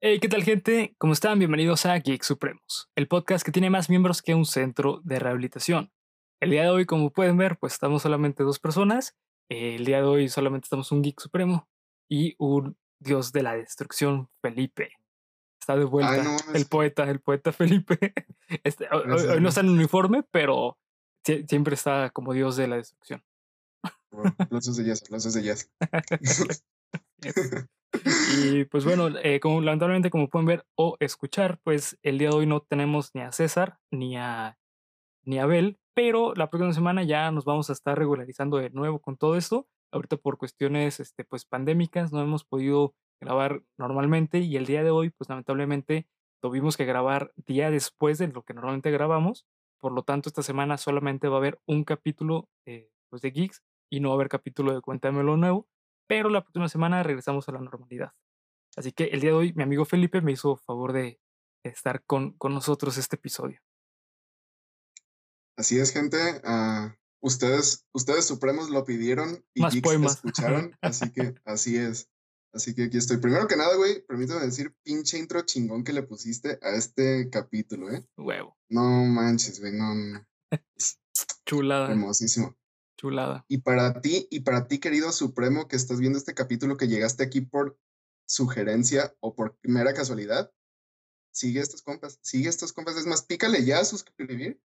Hey, ¿qué tal gente? ¿Cómo están? Bienvenidos a Geek Supremos, el podcast que tiene más miembros que un centro de rehabilitación. El día de hoy, como pueden ver, pues estamos solamente dos personas. El día de hoy solamente estamos un Geek Supremo y un dios de la destrucción, Felipe. Está de vuelta Ay, no, el poeta, el poeta Felipe. Este, hoy- no está en uniforme, pero sie- siempre está como dios de la destrucción. Bueno, Los de jazz, los de jazz. Y pues bueno, eh, lamentablemente como pueden ver o escuchar, pues el día de hoy no tenemos ni a César ni a ni a Abel, pero la próxima semana ya nos vamos a estar regularizando de nuevo con todo esto. Ahorita por cuestiones este, pues pandémicas no hemos podido grabar normalmente y el día de hoy pues lamentablemente tuvimos que grabar día después de lo que normalmente grabamos. Por lo tanto, esta semana solamente va a haber un capítulo eh, pues de Geeks y no va a haber capítulo de Cuéntamelo Nuevo pero la próxima semana regresamos a la normalidad. Así que el día de hoy mi amigo Felipe me hizo favor de estar con, con nosotros este episodio. Así es, gente. ah, ustedes, ustedes supremos lo pidieron y Más poemas. escucharon, así que así es. Así que aquí estoy. Primero que nada, güey, permítame decir, pinche intro chingón que le pusiste a este capítulo, ¿eh? Huevo, No manches, güey, no, no. chulada, Hermosísimo. Chulada. Y para ti, y para ti, querido Supremo, que estás viendo este capítulo, que llegaste aquí por sugerencia o por mera casualidad, sigue estos compas, sigue estos compas. Es más, pícale ya a suscribir.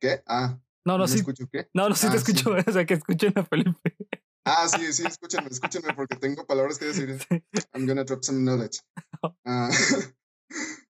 ¿Qué? Ah, No, no, ¿no sí, escucho qué? no, no, sí te Ah, sí. escucho, o sea, que escuchen a Felipe. Ah, sí, sí, escúchenme, escúchenme, porque tengo palabras que decir. I'm gonna drop some knowledge.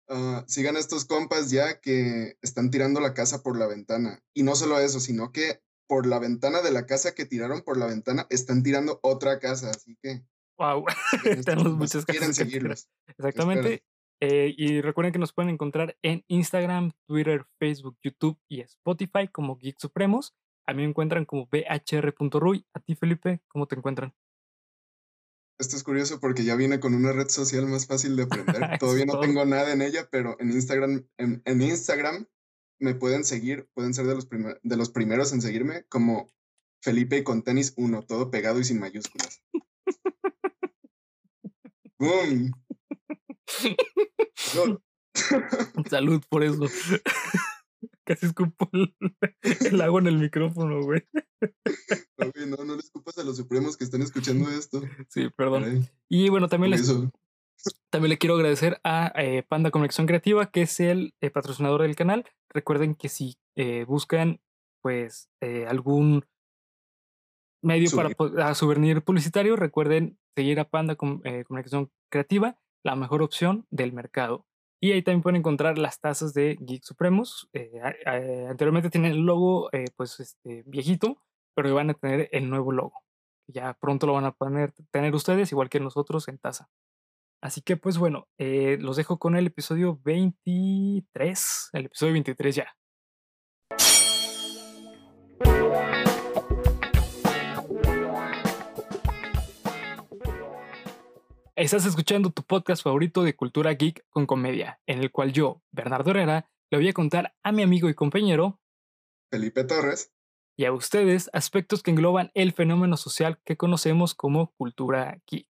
Ah, sigan a estos compas ya que están tirando la casa por la ventana. Y no solo eso, sino que por la ventana de la casa que tiraron por la ventana, están tirando otra casa. Así que Wow, tenemos muchas si quieren seguirlos. Exactamente. Eh, y recuerden que nos pueden encontrar en Instagram, Twitter, Facebook, YouTube y Spotify como Geek Supremos. A mí me encuentran como bhr.ruy. A ti, Felipe, ¿cómo te encuentran? Esto es curioso porque ya viene con una red social más fácil de aprender. Todavía no todo. tengo nada en ella, pero en Instagram, en, en Instagram me pueden seguir, pueden ser de los, de los primeros en seguirme como Felipe con tenis 1, todo pegado y sin mayúsculas. ¡Boom! No, Salud por eso. Casi escupo el, el agua en el micrófono, güey. no, no, no le escupas a los supremos que están escuchando esto. Sí, perdón. Caray, Y bueno, también, por les, eso. También le quiero agradecer a eh, Panda Conexión Creativa, que es el eh, patrocinador del canal. Recuerden que si eh, buscan pues algún medio para po- ah, souvenir publicitario, recuerden seguir a Panda Com- Comunicación Creativa, la mejor opción del mercado. Y ahí también pueden encontrar las tazas de Geek Supremos. A- a- anteriormente tienen el logo pues este, viejito, pero van a tener el nuevo logo. Ya pronto lo van a poner, tener ustedes, igual que nosotros en taza. Así que pues bueno, eh, los dejo con el episodio 23. El episodio 23 ya. Estás escuchando tu podcast favorito de cultura geek con comedia, en el cual yo, Bernardo Herrera, le voy a contar a mi amigo y compañero Felipe Torres. y a ustedes aspectos que engloban el fenómeno social que conocemos como cultura geek.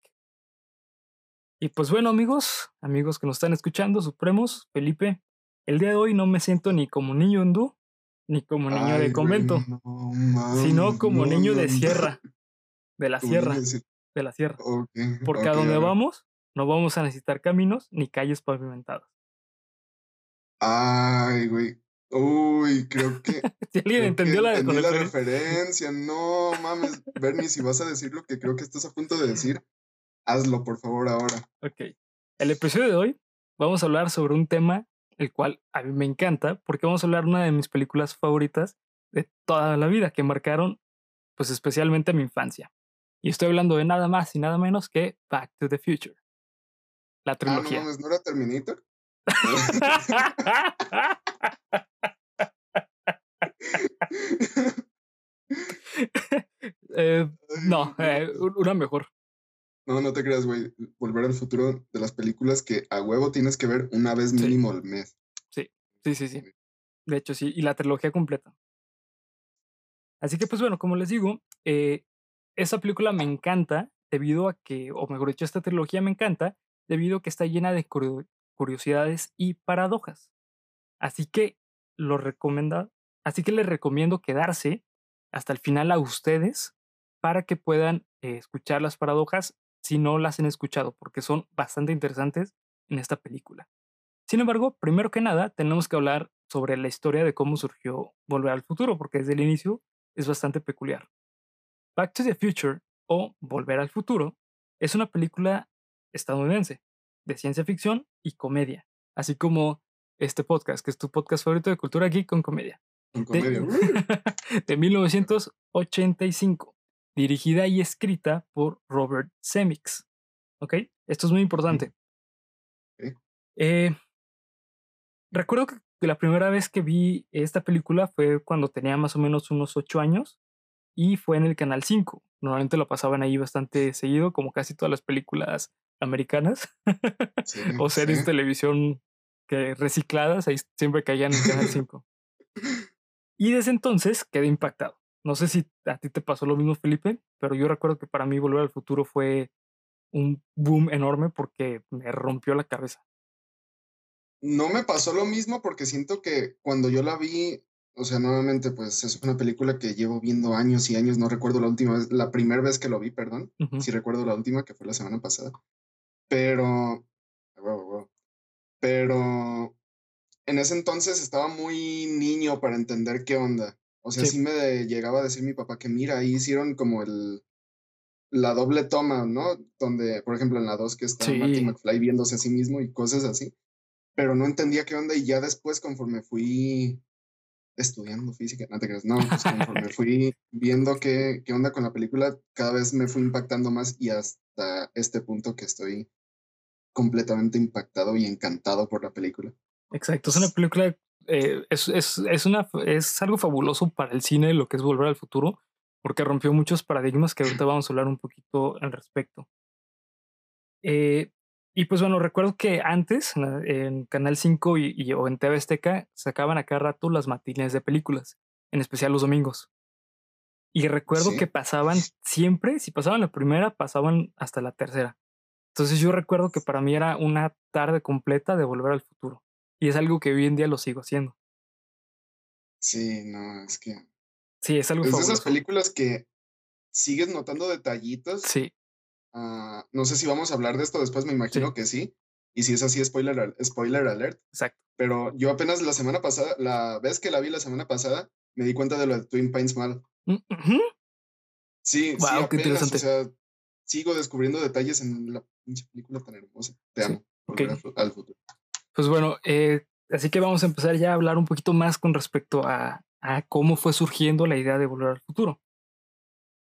Y pues bueno amigos, amigos que nos están escuchando, Supremos, Felipe, el día de hoy no me siento ni como niño hindú, ni como niño Ay, de convento, no sino como no, niño no, de sierra, de la sierra, de la sierra. Porque a donde vamos no vamos a necesitar caminos ni calles pavimentadas. Ay, güey. Uy, creo que. Si alguien entendió la, la referencia. No mames. Bernie, si vas a decir lo que creo que estás a punto de decir, hazlo, por favor, ahora. Ok. El episodio de hoy vamos a hablar sobre un tema el cual a mí me encanta porque vamos a hablar de una de mis películas favoritas de toda la vida que marcaron pues especialmente mi infancia. Y estoy hablando de nada más y nada menos que Back to the Future. La Ah, no trilogía. ¿no era Terminator? Eh, no, eh, una mejor. No, no te creas, güey. Volver al futuro de las películas que a huevo tienes que ver una vez Sí. mínimo al mes. Sí, sí, sí. De hecho, sí, y la trilogía completa. Así que, pues bueno, como les digo, eh, esa película me encanta debido a que, o mejor dicho, esta trilogía me encanta debido a que está llena de curiosidades y paradojas. Así que lo recomienda, así que les recomiendo quedarse hasta el final a ustedes para que puedan eh, escuchar las paradojas si no las han escuchado, porque son bastante interesantes en esta película. Sin embargo, primero que nada, tenemos que hablar sobre la historia de cómo surgió Volver al Futuro, porque desde el inicio es bastante peculiar. Back to the Future o Volver al Futuro es una película estadounidense de ciencia ficción y comedia, así como este podcast, que es tu podcast favorito de cultura geek con comedia. Con comedia. De, 1985, dirigida y escrita por Robert Semix. ¿Ok? Esto es muy importante. Eh, recuerdo que la primera vez que vi esta película fue cuando tenía más o menos unos 8 años y fue en el Canal 5. Normalmente lo pasaban ahí bastante seguido, como casi todas las películas americanas o series de televisión que recicladas, ahí siempre caían en el Canal 5. y desde entonces quedé impactado. No sé si a ti te pasó lo mismo, Felipe, pero yo recuerdo que para mí Volver al Futuro fue un boom enorme porque me rompió la cabeza. No me pasó lo mismo porque siento que cuando yo la vi, o sea, nuevamente, pues es una película que llevo viendo años y años, no recuerdo la última vez, la primera vez que lo vi, perdón, sí recuerdo la última, que fue la semana pasada, pero, pero en ese entonces estaba muy niño para entender qué onda. O sea, sí, me llegaba a decir mi papá que mira, ahí hicieron como el, la doble toma, ¿no? Donde, por ejemplo, en la 2 que está Marty McFly viéndose a sí mismo y cosas así. Pero no entendía qué onda y ya después, conforme fui estudiando física, no te creas, no, pues conforme fui viendo qué, qué onda con la película, cada vez me fui impactando más y hasta este punto que estoy completamente impactado y encantado por la película. Exacto, es una película, eh, es, es, es, una, es algo fabuloso para el cine, lo que es Volver al Futuro, porque rompió muchos paradigmas que ahorita vamos a hablar un poquito al respecto. Eh, y pues bueno, recuerdo que antes en Canal 5 y, o en TV Azteca sacaban a cada rato las matines de películas, en especial los domingos. Y recuerdo que pasaban siempre, si pasaban la primera, pasaban hasta la tercera. Entonces yo recuerdo que para mí era una tarde completa de volver al futuro. Y es algo que hoy en día lo sigo haciendo. Sí, no, es que. Sí, es algo Es de esas películas que sigues notando detallitos. Sí. Ah, no sé si vamos a hablar de esto después, me imagino que sí. Y si es así, spoiler, spoiler alert. Exacto. Pero yo apenas la semana pasada, la vez que la vi la semana pasada, me di cuenta de lo de Twin Pines Mal. Mm, sí, sí, apenas, o sea, sigo descubriendo detalles en la pinche película tan hermosa. Te amo. Al, futuro. Pues bueno, eh, así que vamos a empezar ya a hablar un poquito más con respecto a, a cómo fue surgiendo la idea de volver al futuro.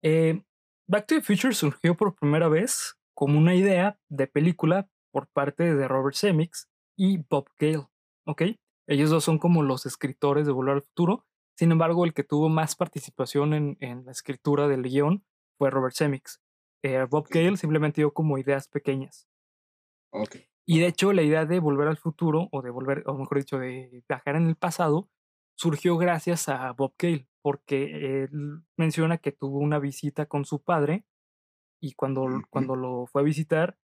Eh, Back to the Future surgió por primera vez como una idea de película por parte de Robert Zemeckis y Bob Gale, ¿ok? Ellos dos son como los escritores de Volver al Futuro. Sin embargo, el que tuvo más participación en, en la escritura del guion fue Robert Zemeckis. Eh, Bob Gale simplemente dio como ideas pequeñas. Okay. Y de hecho, la idea de volver al futuro, o de volver, o mejor dicho, de viajar en el pasado, surgió gracias a Bob Gale porque él menciona que tuvo una visita con su padre y cuando, cuando lo fue a visitar,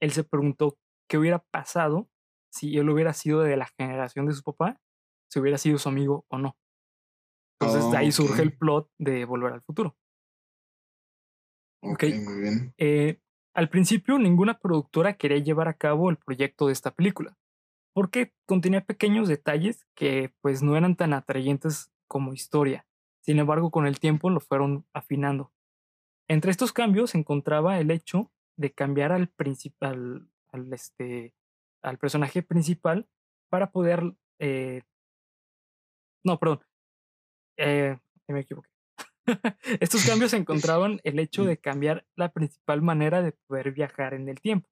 él se preguntó qué hubiera pasado si él hubiera sido de la generación de su papá, si hubiera sido su amigo o no. Entonces de ahí surge el plot de Volver al Futuro. Ok, muy bien. Eh, al principio ninguna productora quería llevar a cabo el proyecto de esta película, porque contenía pequeños detalles que pues no eran tan atrayentes como historia. Sin embargo, con el tiempo lo fueron afinando. Entre estos cambios se encontraba el hecho de cambiar al, principal, al, este, al personaje principal para poder... Eh, no, perdón. Eh, me equivoqué. Estos cambios se encontraban el hecho de cambiar la principal manera de poder viajar en el tiempo.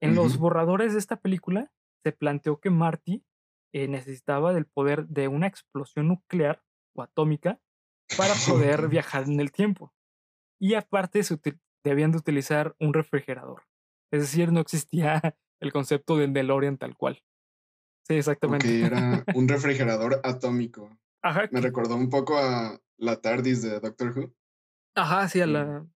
En los borradores de esta película se planteó que Marty eh, necesitaba del poder de una explosión nuclear o atómica para poder viajar en el tiempo. Y aparte se debían de utilizar un refrigerador. Es decir, no existía el concepto del DeLorean tal cual. Sí, exactamente. Que era un refrigerador atómico. Ajá. Me recordó un poco a la TARDIS de Doctor Who. Ajá, sí, a la.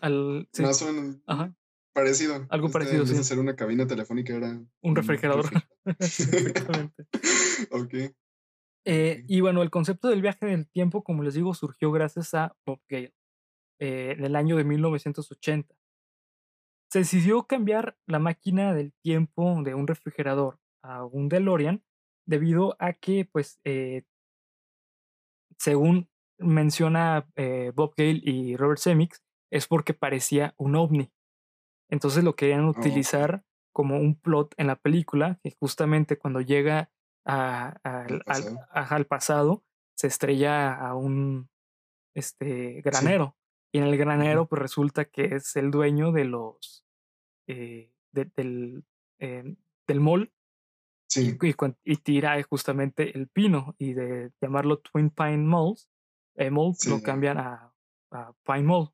Al, Más o menos. Ajá. Parecido. Algo Este, parecido, sí. ser una cabina telefónica era Un refrigerador. Exactamente. ok. Eh, Ok. y bueno, el concepto del viaje del tiempo, como les digo, surgió gracias a Bob Gale eh, en el año de 1980. Se decidió cambiar la máquina del tiempo de un refrigerador a un DeLorean debido a que, pues, eh, según menciona eh, Bob Gale y Robert Zemeckis, es porque parecía un ovni. Entonces lo querían Oh, utilizar como un plot en la película, que justamente cuando llega a- Al pasado. ajá, al pasado, se estrella a un este, granero. Y en el granero, pues resulta que es el dueño de los eh, de- del, eh, del mall Sí, y, y tira justamente el pino. Y de llamarlo Twin Pine Malls, eh, Mall, sí. lo cambian a, a Pine Mall.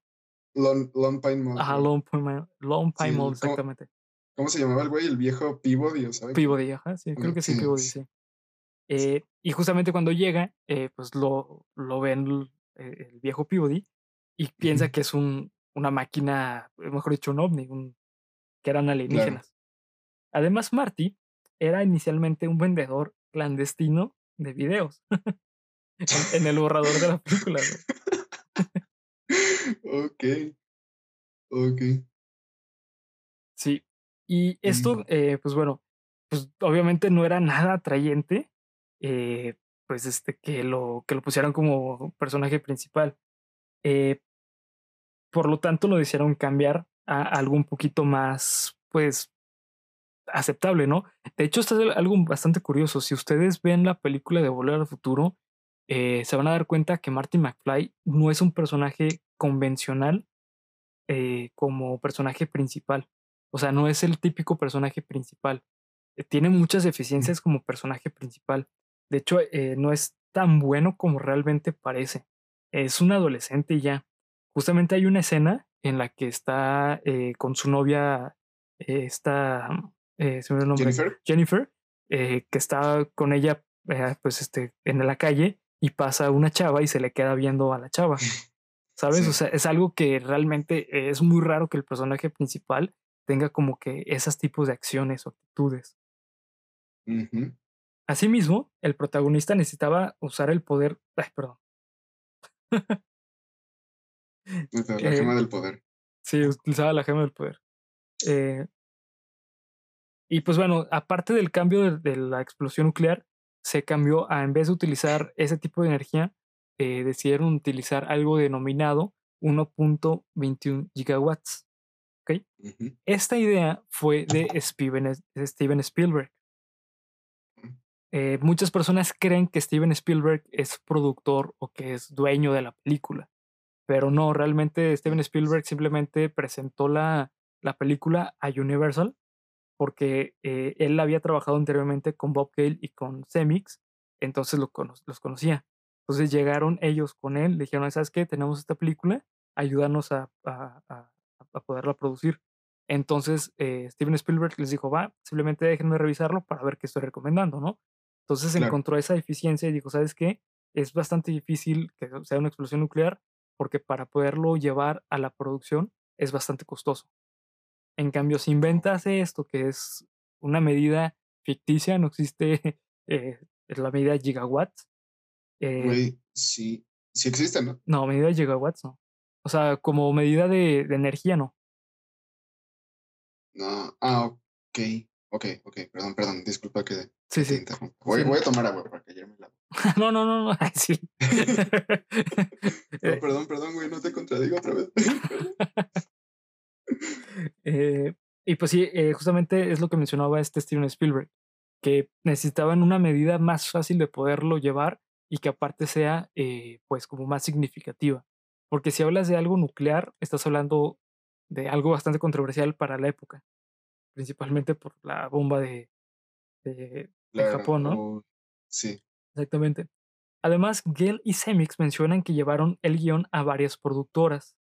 Lone, Lone Pine Mall. Ajá. Lone Pine, Mall- Lone Sí, Pine Mall, ¿cómo, exactamente. cómo se llamaba el güey? El viejo Peabody, ¿o ¿sabes? Peabody, ajá, sí, creo que sí, Peabody, sí. Eh, y justamente cuando llega, eh, pues lo, lo ven l- eh, el viejo Peabody y piensa que es un, una máquina, eh, mejor dicho, un ovni, un, que eran Claro. alienígenas. Además, Marty era inicialmente un vendedor clandestino de videos en, en el borrador de la película. ok, ok. Sí. Y esto, Mm, eh, pues bueno, pues obviamente no era nada atrayente, eh, pues este, que lo, que lo pusieran como personaje principal. Eh, por lo tanto, lo decidieron cambiar a algo un poquito más, pues, aceptable, ¿no? De hecho, esto es algo bastante curioso. Si ustedes ven la película de Volver al Futuro, eh, se van a dar cuenta que Marty McFly no es un personaje convencional eh, como personaje principal. O sea, no es el típico personaje principal. Eh, tiene muchas mm, deficiencias como personaje principal. De hecho, no es tan bueno como realmente parece. Es un adolescente y ya. Justamente hay una escena en la que está con su novia, esta, eh, se me olvidó el nombre, Jennifer. Jennifer, eh, que está con ella, eh, pues, este, en la calle y pasa una chava y se le queda viendo a la chava. ¿Sabes? O sea, es algo que realmente es muy raro que el personaje principal tenga como que esos tipos de acciones o actitudes. Asimismo, el protagonista necesitaba usar el poder. Ay, perdón. La, gema del poder. sí, utilizaba la gema del poder. Eh, y pues bueno, aparte del cambio de, de la explosión nuclear, se cambió a, en vez de utilizar ese tipo de energía, eh, decidieron utilizar algo denominado 1.21 gigawatts. ¿ok? Ujú. Esta idea fue de Steven, de Steven Spielberg. Eh, muchas personas creen que Steven Spielberg es productor o que es dueño de la película, pero no, realmente Steven Spielberg simplemente presentó la, la película a Universal porque eh, él había trabajado anteriormente con Bob Gale y con Semix, entonces lo cono- los conocía. Entonces llegaron ellos con él, le dijeron, ¿sabes qué? Tenemos esta película, ayúdanos a, a- a- a poderla producir. Entonces eh, Steven Spielberg les dijo, va, simplemente déjenme revisarlo para ver qué estoy recomendando, ¿no? Entonces Claro. encontró esa deficiencia y dijo, ¿sabes qué? Es bastante difícil que sea una explosión nuclear porque para poderlo llevar a la producción es bastante costoso. En cambio, si inventas esto, que es una medida ficticia, no existe eh, la medida gigawatts. eh, Güey, sí. Sí existe, ¿no? no, medida de gigawatts no. O sea, como medida de, de energía, no. No. Ah, ok. Ok, ok. Perdón, perdón. Disculpa que, Sí, sí. Voy, Sí. voy a tomar agua para callarme la no, no, no, no. Ay, sí. No, Eh, perdón, perdón, güey. No te contradigo otra vez. Eh, y pues sí, eh, justamente es lo que mencionaba este Steven Spielberg, que necesitaban una medida más fácil de poderlo llevar y que aparte sea eh, pues como más significativa. Porque si hablas de algo nuclear, estás hablando de algo bastante controversial para la época, principalmente por la bomba de, de, de Claro. Japón, ¿no? sí. Exactamente. Además, Gale y Semix mencionan que llevaron el guion a varias productoras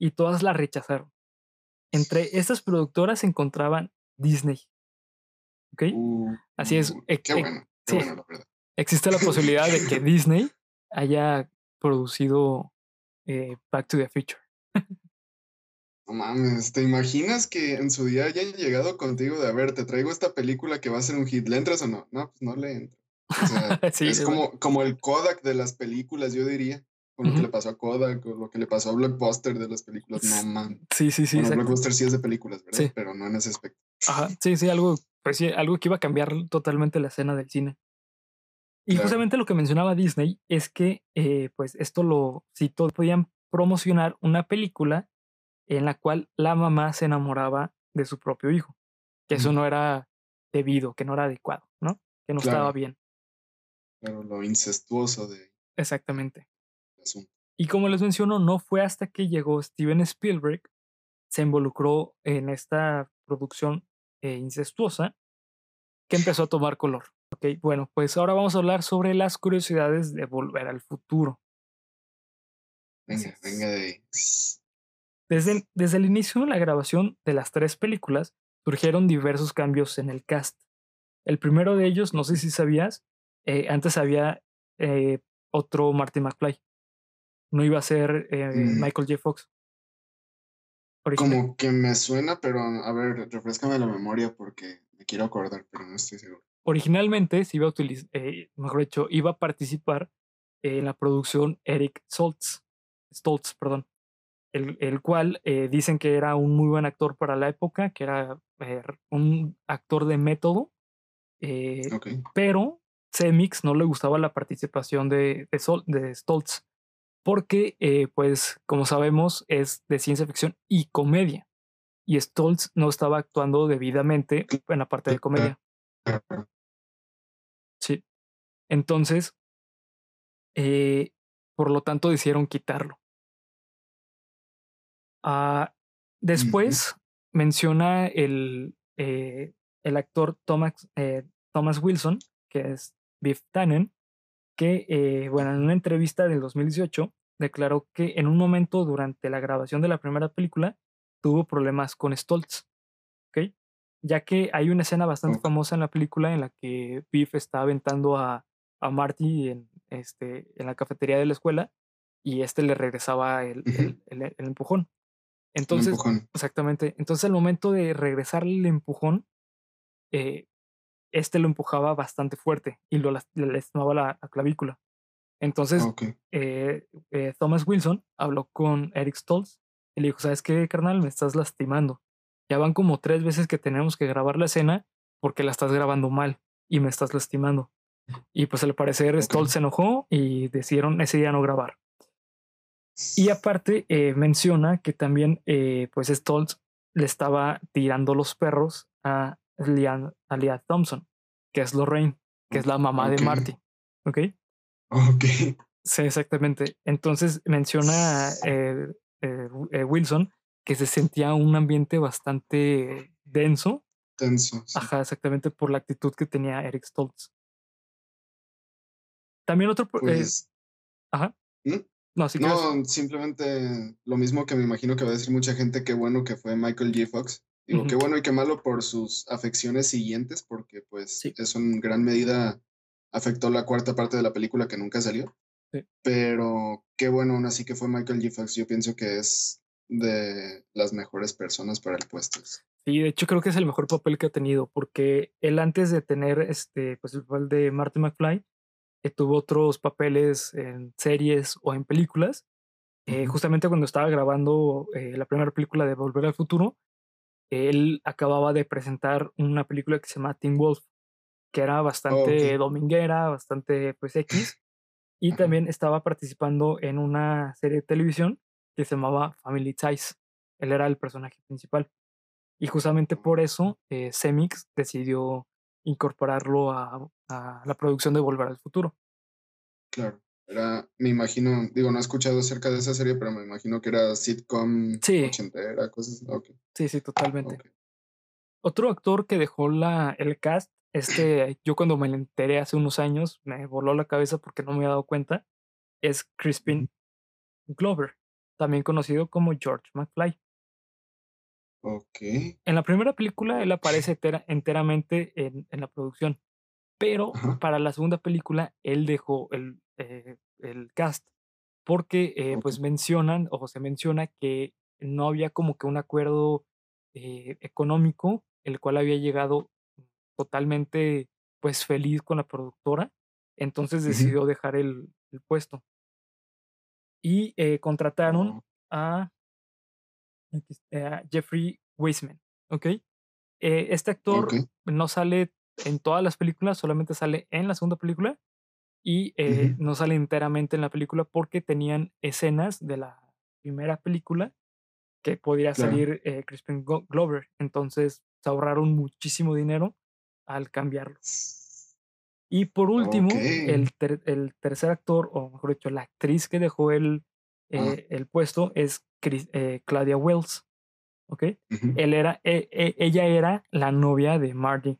y todas la rechazaron. Entre estas productoras se encontraban Disney. ¿Ok? Uh, Así es. uh, e- qué e- bueno, qué sí, bueno, la verdad. existe la posibilidad de que Disney haya producido eh, Back to the Future. No mames, ¿te imaginas que en su día hayan llegado contigo de, a ver, te traigo esta película que va a ser un hit, ¿le entras o no? No, pues no le entro. O sea, es como, como el Kodak de las películas, yo diría. Con lo que le pasó a Kodak, o lo que le pasó a Blockbuster de las películas. No, man. Sí, sí, sí. Bueno, Blockbuster sí es de películas, ¿verdad? Pero no en ese aspecto. Ajá, sí, sí, algo, pues sí, algo que iba a cambiar totalmente la escena del cine. Y justamente lo que mencionaba Disney es que, eh, pues, esto lo, si todos podían promocionar una película en la cual la mamá se enamoraba de su propio hijo, que eso no era debido, que no era adecuado, ¿no? Que no estaba bien. Pero lo incestuoso de... Exactamente. Y como les menciono, no fue hasta que llegó Steven Spielberg, se involucró en esta producción eh, incestuosa, que empezó a tomar color. Ok, bueno, pues ahora vamos a hablar sobre las curiosidades de Volver al Futuro. Venga, venga de Desde, desde el inicio de la grabación de las tres películas, surgieron diversos cambios en el cast. El primero de ellos, no sé si sabías, eh, antes había eh, otro Marty McFly. No iba a ser eh, mm. Michael J. Fox. Como que me suena, pero a ver, refrescame la memoria porque me quiero acordar, pero no estoy seguro. Originalmente se iba a utilizar, mejor dicho, iba a participar en la producción Eric Stoltz, Stoltz, perdón, el, el cual dicen que era un muy buen actor para la época, que era un actor de método, pero Semix no le gustaba la participación de, de, Stoltz, porque, eh, pues, como sabemos, es de ciencia ficción y comedia. Y Stoltz no estaba actuando debidamente en la parte de comedia. Sí. Entonces, eh, por lo tanto, decidieron quitarlo. Ah, después menciona el, eh, el actor Thomas, Thomas Wilson, que es Biff Tannen, que, eh, bueno, en una entrevista del 2018 declaró que en un momento durante la grabación de la primera película tuvo problemas con Stoltz, ¿ok? Ya que hay una escena bastante famosa en la película en la que Biff está aventando a, a Marty en, este, en la cafetería de la escuela y este le regresaba el, el, empujón. Entonces, exactamente. Entonces, al momento de regresarle el empujón, eh, este lo empujaba bastante fuerte y lo le lastimaba la, clavícula. Entonces, eh, eh, Thomas Wilson habló con Eric Stoltz y le dijo, ¿sabes qué, carnal? Me estás lastimando. Ya van como tres veces que tenemos que grabar la escena porque la estás grabando mal y me estás lastimando. Y pues al parecer Stoltz se enojó y decidieron ese día no grabar. Y aparte eh, menciona que también pues Stoltz le estaba tirando los perros a Lian, Alia Thompson, que es Lorraine, que es la mamá de Marty. ¿Ok? Ok. Sí, exactamente. Entonces menciona eh, eh, eh, Wilson que se sentía un ambiente bastante denso. Denso. Ajá, exactamente por la actitud que tenía Eric Stoltz. También otro. Pues, ajá. ¿Mm? No, simplemente lo mismo que me imagino que va a decir mucha gente, qué bueno que fue Michael J. Fox. Digo, qué bueno y qué malo por sus afecciones siguientes, porque pues eso en gran medida afectó la cuarta parte de la película que nunca salió. Pero qué bueno aún así que fue Michael G. Fox. Yo pienso que es de las mejores personas para el puesto. Sí, de hecho creo que es el mejor papel que ha tenido, porque él antes de tener este, pues el papel de Marty McFly, eh, tuvo otros papeles en series o en películas. Eh, justamente cuando estaba grabando eh, la primera película de Volver al Futuro, él acababa de presentar una película que se llama Teen Wolf, que era bastante dominguera, bastante pues X, y también estaba participando en una serie de televisión que se llamaba Family Ties. Él era el personaje principal. Y justamente por eso eh, Semix decidió incorporarlo a, a la producción de Volver al Futuro. Claro. Era, me imagino, digo, no he escuchado acerca de esa serie, pero me imagino que era sitcom sí. ochentera, cosas okay. Sí, sí, totalmente. Otro actor que dejó la, el cast, este, yo cuando me enteré hace unos años, me voló la cabeza porque no me había dado cuenta, es Crispin Glover, también conocido como George McFly. En la primera película él aparece enteramente en, en, la producción, pero para la segunda película él dejó el, eh, el cast, porque eh, pues mencionan o se menciona que no había como que un acuerdo eh, económico, el cual había llegado totalmente pues feliz con la productora, entonces decidió dejar el, puesto. Y eh, contrataron Oh. a, a Jeffrey Weisman, ¿ok? Eh, este actor no sale en todas las películas, solamente sale en la segunda película y eh, no sale enteramente en la película porque tenían escenas de la primera película que podría Claro. salir eh, Crispin Glover. Entonces se ahorraron muchísimo dinero al cambiarlo. Y por último, el, ter- el tercer actor, o mejor dicho, la actriz que dejó el, Ah. eh, el puesto es Chris- eh, Claudia Wells. ¿Ok? Él era, e- e- ella era la novia de Marty.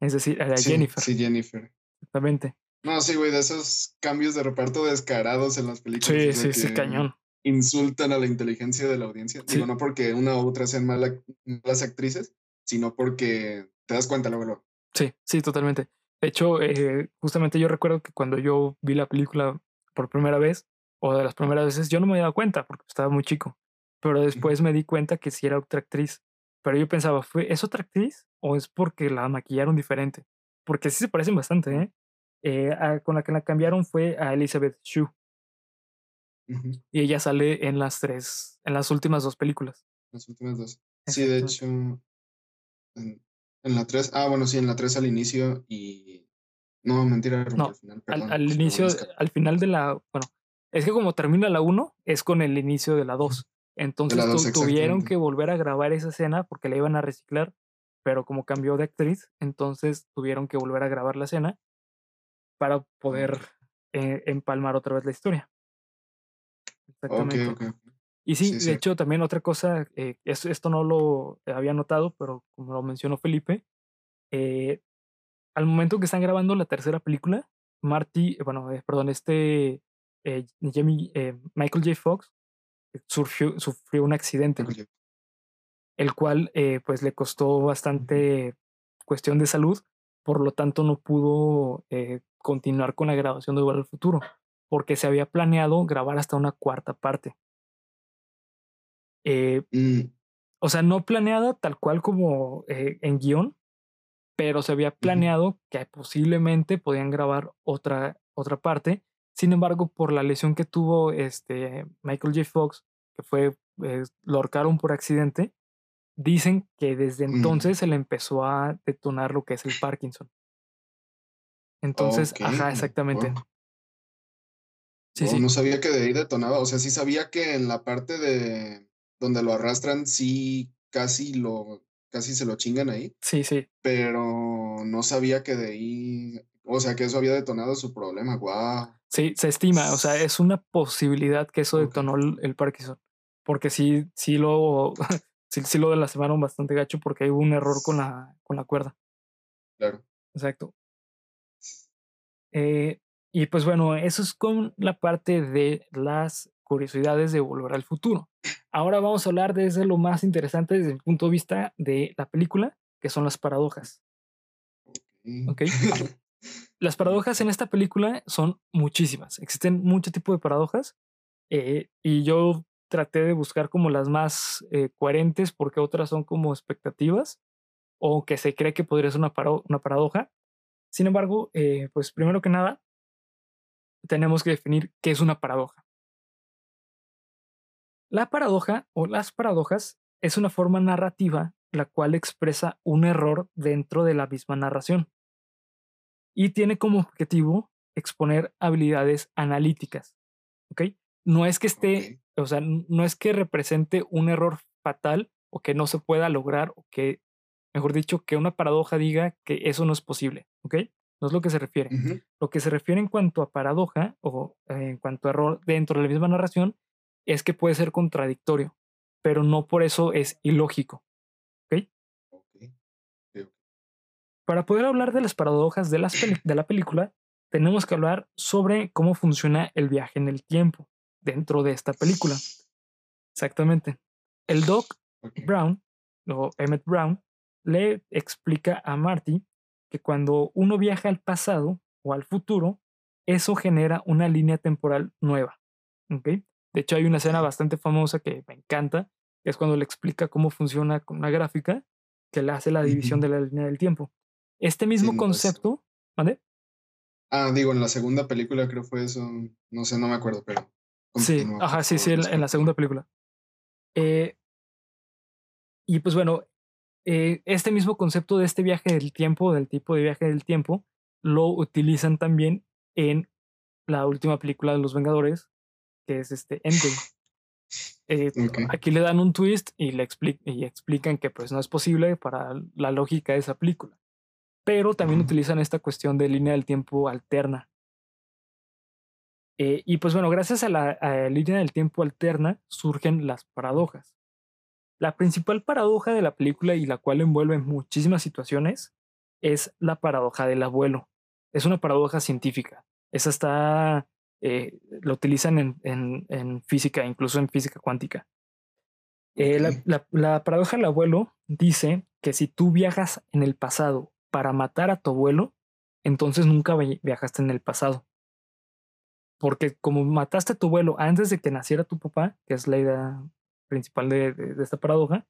Es decir, era Sí, Jennifer. Sí, Jennifer. Exactamente. No, sí, güey, de esos cambios de reparto descarados en las películas. Sí, sí, sí, que cañón. Insultan a la inteligencia de la audiencia. Sí. Digo, no porque una u otra sean mala- malas actrices, sino porque te das cuenta luego. Sí, sí, totalmente. De hecho, eh, justamente yo recuerdo que cuando yo vi la película por primera vez, o de las primeras veces, yo no me había dado cuenta porque estaba muy chico. Pero después me di cuenta que sí era otra actriz. Pero yo pensaba, ¿fue, ¿es otra actriz o es porque la maquillaron diferente? Porque sí se parecen bastante, ¿eh? Eh, a- con la que la cambiaron fue a Elizabeth Shue. Y ella sale en las tres, en las últimas dos películas. Las últimas dos. Sí, de hecho. En, en la 3. Ah, bueno, sí, en la 3 al inicio y. No, mentira, No, al final, Al, perdón. inicio, al final de la, bueno, es que como termina la 1, es con el inicio de la 2. Entonces la tuvieron que volver a grabar esa escena porque la iban a reciclar, pero como cambió de actriz, entonces tuvieron que volver a grabar la escena para poder eh, empalmar otra vez la historia. Exactamente. ok. ok. Y sí, Sí, de hecho, también otra cosa, eh, es- esto no lo había notado, pero como lo mencionó Felipe, eh, al momento que están grabando la tercera película, Marty, bueno, eh, perdón, este eh, eh, Michael J. Fox sufrió, un accidente, el cual pues le costó bastante cuestión de salud, por lo tanto no pudo continuar con la grabación de Volver al Futuro, porque se había planeado grabar hasta una cuarta parte. Eh, Mm, o sea, no planeada tal cual como eh, en guion, pero se había planeado que posiblemente podían grabar otra, otra parte. Sin embargo, por la lesión que tuvo este Michael J. Fox, que fue, eh, lo ahorcaron por accidente, dicen que desde Mm, entonces se le empezó a detonar lo que es el Parkinson. Entonces, ajá, exactamente. wow, Sí, wow, sí, no sabía que de ahí detonaba. O sea, sí sabía que en la parte de donde lo arrastran, sí casi lo, casi se lo chingan ahí. sí, sí. Pero no sabía que de ahí, o sea, que eso había detonado su problema. Wow. Sí, se estima, o sea, es una posibilidad que eso detonó el, el Parkinson. Porque sí, sí lo, sí, sí lo lastimaron bastante gacho porque hubo un error con la, con la cuerda. Claro. Exacto. Eh, y pues bueno, eso es con la parte de las curiosidades de Volver al Futuro. Ahora vamos a hablar desde lo más interesante desde el punto de vista de la película, que son las paradojas. Ok. Las paradojas en esta película son muchísimas. Existen mucho tipo de paradojas eh, y yo traté de buscar como las más eh, coherentes porque otras son como expectativas o que se cree que podría ser una, paro- una paradoja. Sin embargo, eh, pues primero que nada, tenemos que definir qué es una paradoja. La paradoja o las paradojas es una forma narrativa la cual expresa un error dentro de la misma narración y tiene como objetivo exponer habilidades analíticas. ¿Ok? No es que esté, o sea, no es que represente un error fatal o que no se pueda lograr o que, mejor dicho, que una paradoja diga que eso no es posible. ¿Ok? No es lo que se refiere. Lo que se refiere en cuanto a paradoja o eh, en cuanto a error dentro de la misma narración es que puede ser contradictorio, pero no por eso es ilógico. ¿Ok? Ok. Ok, ok. Para poder hablar de las paradojas de, las peli- de la película, tenemos que hablar sobre cómo funciona el viaje en el tiempo dentro de esta película. Exactamente. El Doc. Brown, o Emmett Brown, le explica a Marty que cuando uno viaja al pasado o al futuro, eso genera una línea temporal nueva. ¿ok? De hecho, hay una escena bastante famosa que me encanta, Es cuando le explica cómo funciona con una gráfica que le hace la división de la línea del tiempo. Este mismo concepto, ¿vale? Ah, digo, en la segunda película creo fue eso, no sé, no me acuerdo, pero... Sí, ajá, sí, sí, en la, segunda película. Eh, y pues bueno, eh, este mismo concepto de este viaje del tiempo, del tipo de viaje del tiempo, lo utilizan también en la última película de los Vengadores, que es este Endgame. Eh, aquí le dan un twist y le y explican que pues no es posible para la lógica de esa película. Pero también utilizan esta cuestión de línea del tiempo alterna. Eh, y pues bueno, gracias a la línea del tiempo alterna surgen las paradojas. La principal paradoja de la película y la cual envuelve muchísimas situaciones es la paradoja del abuelo. Es una paradoja científica. Esa está, eh, lo utilizan en, física, incluso en física cuántica. Eh, la, la paradoja del abuelo dice que si tú viajas en el pasado para matar a tu abuelo, entonces nunca viajaste en el pasado. Porque como mataste a tu abuelo antes de que naciera tu papá, que es la idea principal de, esta paradoja,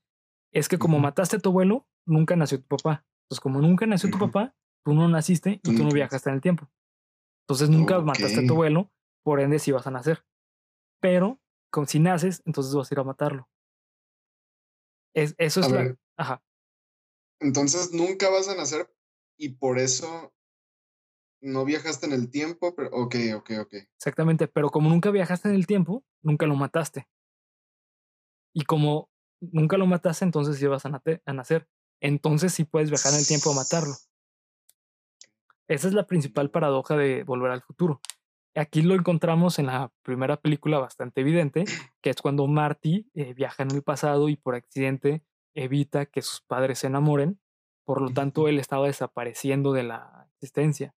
es que como mataste a tu abuelo, nunca nació tu papá. Entonces, como nunca nació tu papá, tú no naciste y tú no viajaste en el tiempo. Entonces, nunca mataste a tu abuelo, por ende, sí vas a nacer. Pero, con, si naces, entonces vas a ir a matarlo. Es, eso es la. Ajá. Entonces, nunca vas a nacer y por eso no viajaste en el tiempo, pero ok, ok, ok. Exactamente, pero como nunca viajaste en el tiempo, nunca lo mataste. Y como nunca lo mataste, entonces sí vas a, a nacer. Entonces sí puedes viajar en el tiempo a matarlo. Esa es la principal paradoja de Volver al Futuro. Aquí lo encontramos en la primera película bastante evidente, que es cuando Marty eh, viaja en el pasado y por accidente evita que sus padres se enamoren. Por lo tanto, él estaba desapareciendo de la existencia.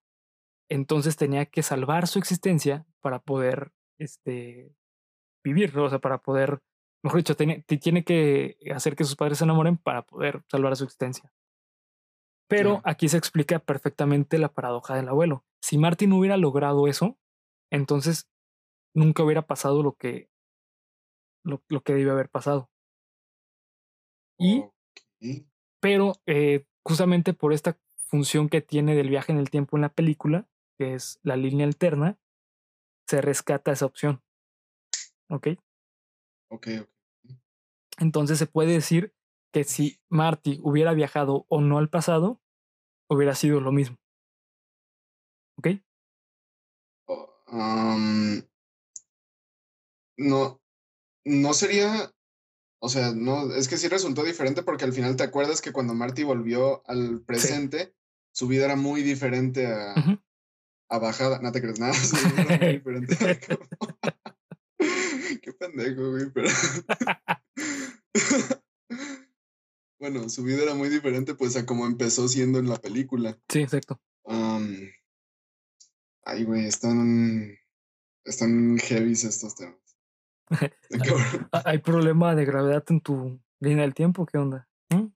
Entonces tenía que salvar su existencia para poder este, vivir, o sea, para poder mejor dicho, tiene, tiene que hacer que sus padres se enamoren para poder salvar su existencia. Pero aquí se explica perfectamente la paradoja del abuelo. Si Martin hubiera logrado eso, entonces nunca hubiera pasado lo que, lo, lo que debe haber pasado. Y, pero eh, justamente por esta función que tiene del viaje en el tiempo en la película, que es la línea alterna, se rescata esa opción. ¿Ok? Ok, ok. Entonces se puede decir que si Marty hubiera viajado o no al pasado, hubiera sido lo mismo. ¿Ok? No, no sería, o sea, no, es que sí resultó diferente porque al final te acuerdas que cuando Marty volvió al presente, su vida era muy diferente a, a bajada. No te crees nada, su vida era muy diferente. Qué pendejo, güey, pero. bueno, su vida era muy diferente, pues, a como empezó siendo en la película. Sí, exacto. Ay, güey, están. Están heavies estos temas. ¿Hay problema de gravedad en tu línea del tiempo? ¿Qué onda? ¿Mm?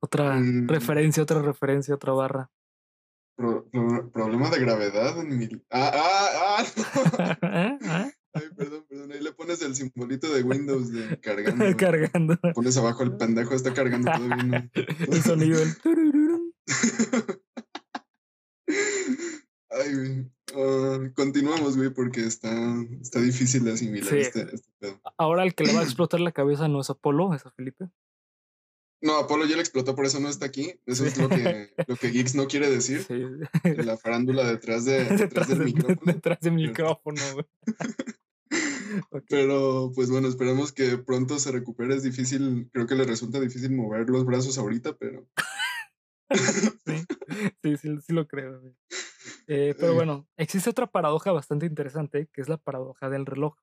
Otra mm. referencia, otra referencia, otra barra. problema de gravedad en mi. Ah, ah, ah. ¿Eh? ¿Eh? Ay, perdón, perdón. Ahí le pones el simbolito de Windows de cargando. cargando. Pones abajo el pendejo, está cargando todo bien. el sonido. Ay, güey. Ah, continuamos, güey, porque está, está difícil de asimilar este, este, pedo. Ahora el que le va a explotar la cabeza no es Apolo, es a Felipe. No, Apolo ya le explotó, por eso no está aquí. Eso es lo que, lo que Geeks no quiere decir. La farándula detrás, de, detrás, del micrófono. Detrás del micrófono, güey. Pero pues bueno, esperamos que pronto se recupere. Es difícil, creo que le resulta difícil mover los brazos ahorita, pero. sí, sí, sí, lo creo. Eh, pero bueno, existe otra paradoja bastante interesante que es la paradoja del reloj.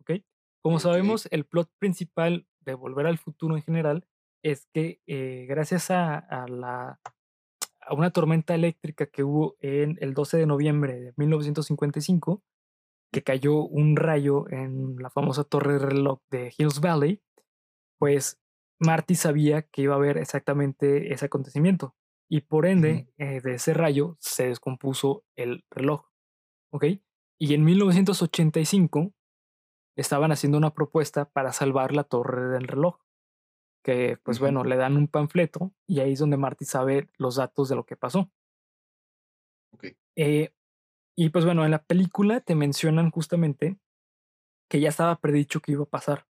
¿Ok? Como sabemos, el plot principal de Volver al Futuro en general es que eh, gracias a, a, la, a una tormenta eléctrica que hubo en el 12 de noviembre de 1955, que cayó un rayo en la famosa torre de reloj de Hills Valley, pues Marty sabía que iba a haber exactamente ese acontecimiento y por ende eh, de ese rayo se descompuso el reloj. ¿Ok? Y en 1985 estaban haciendo una propuesta para salvar la torre del reloj. Que, pues bueno, le dan un panfleto y ahí es donde Marty sabe los datos de lo que pasó. Eh, y pues bueno, en la película te mencionan justamente que ya estaba predicho que iba a pasar.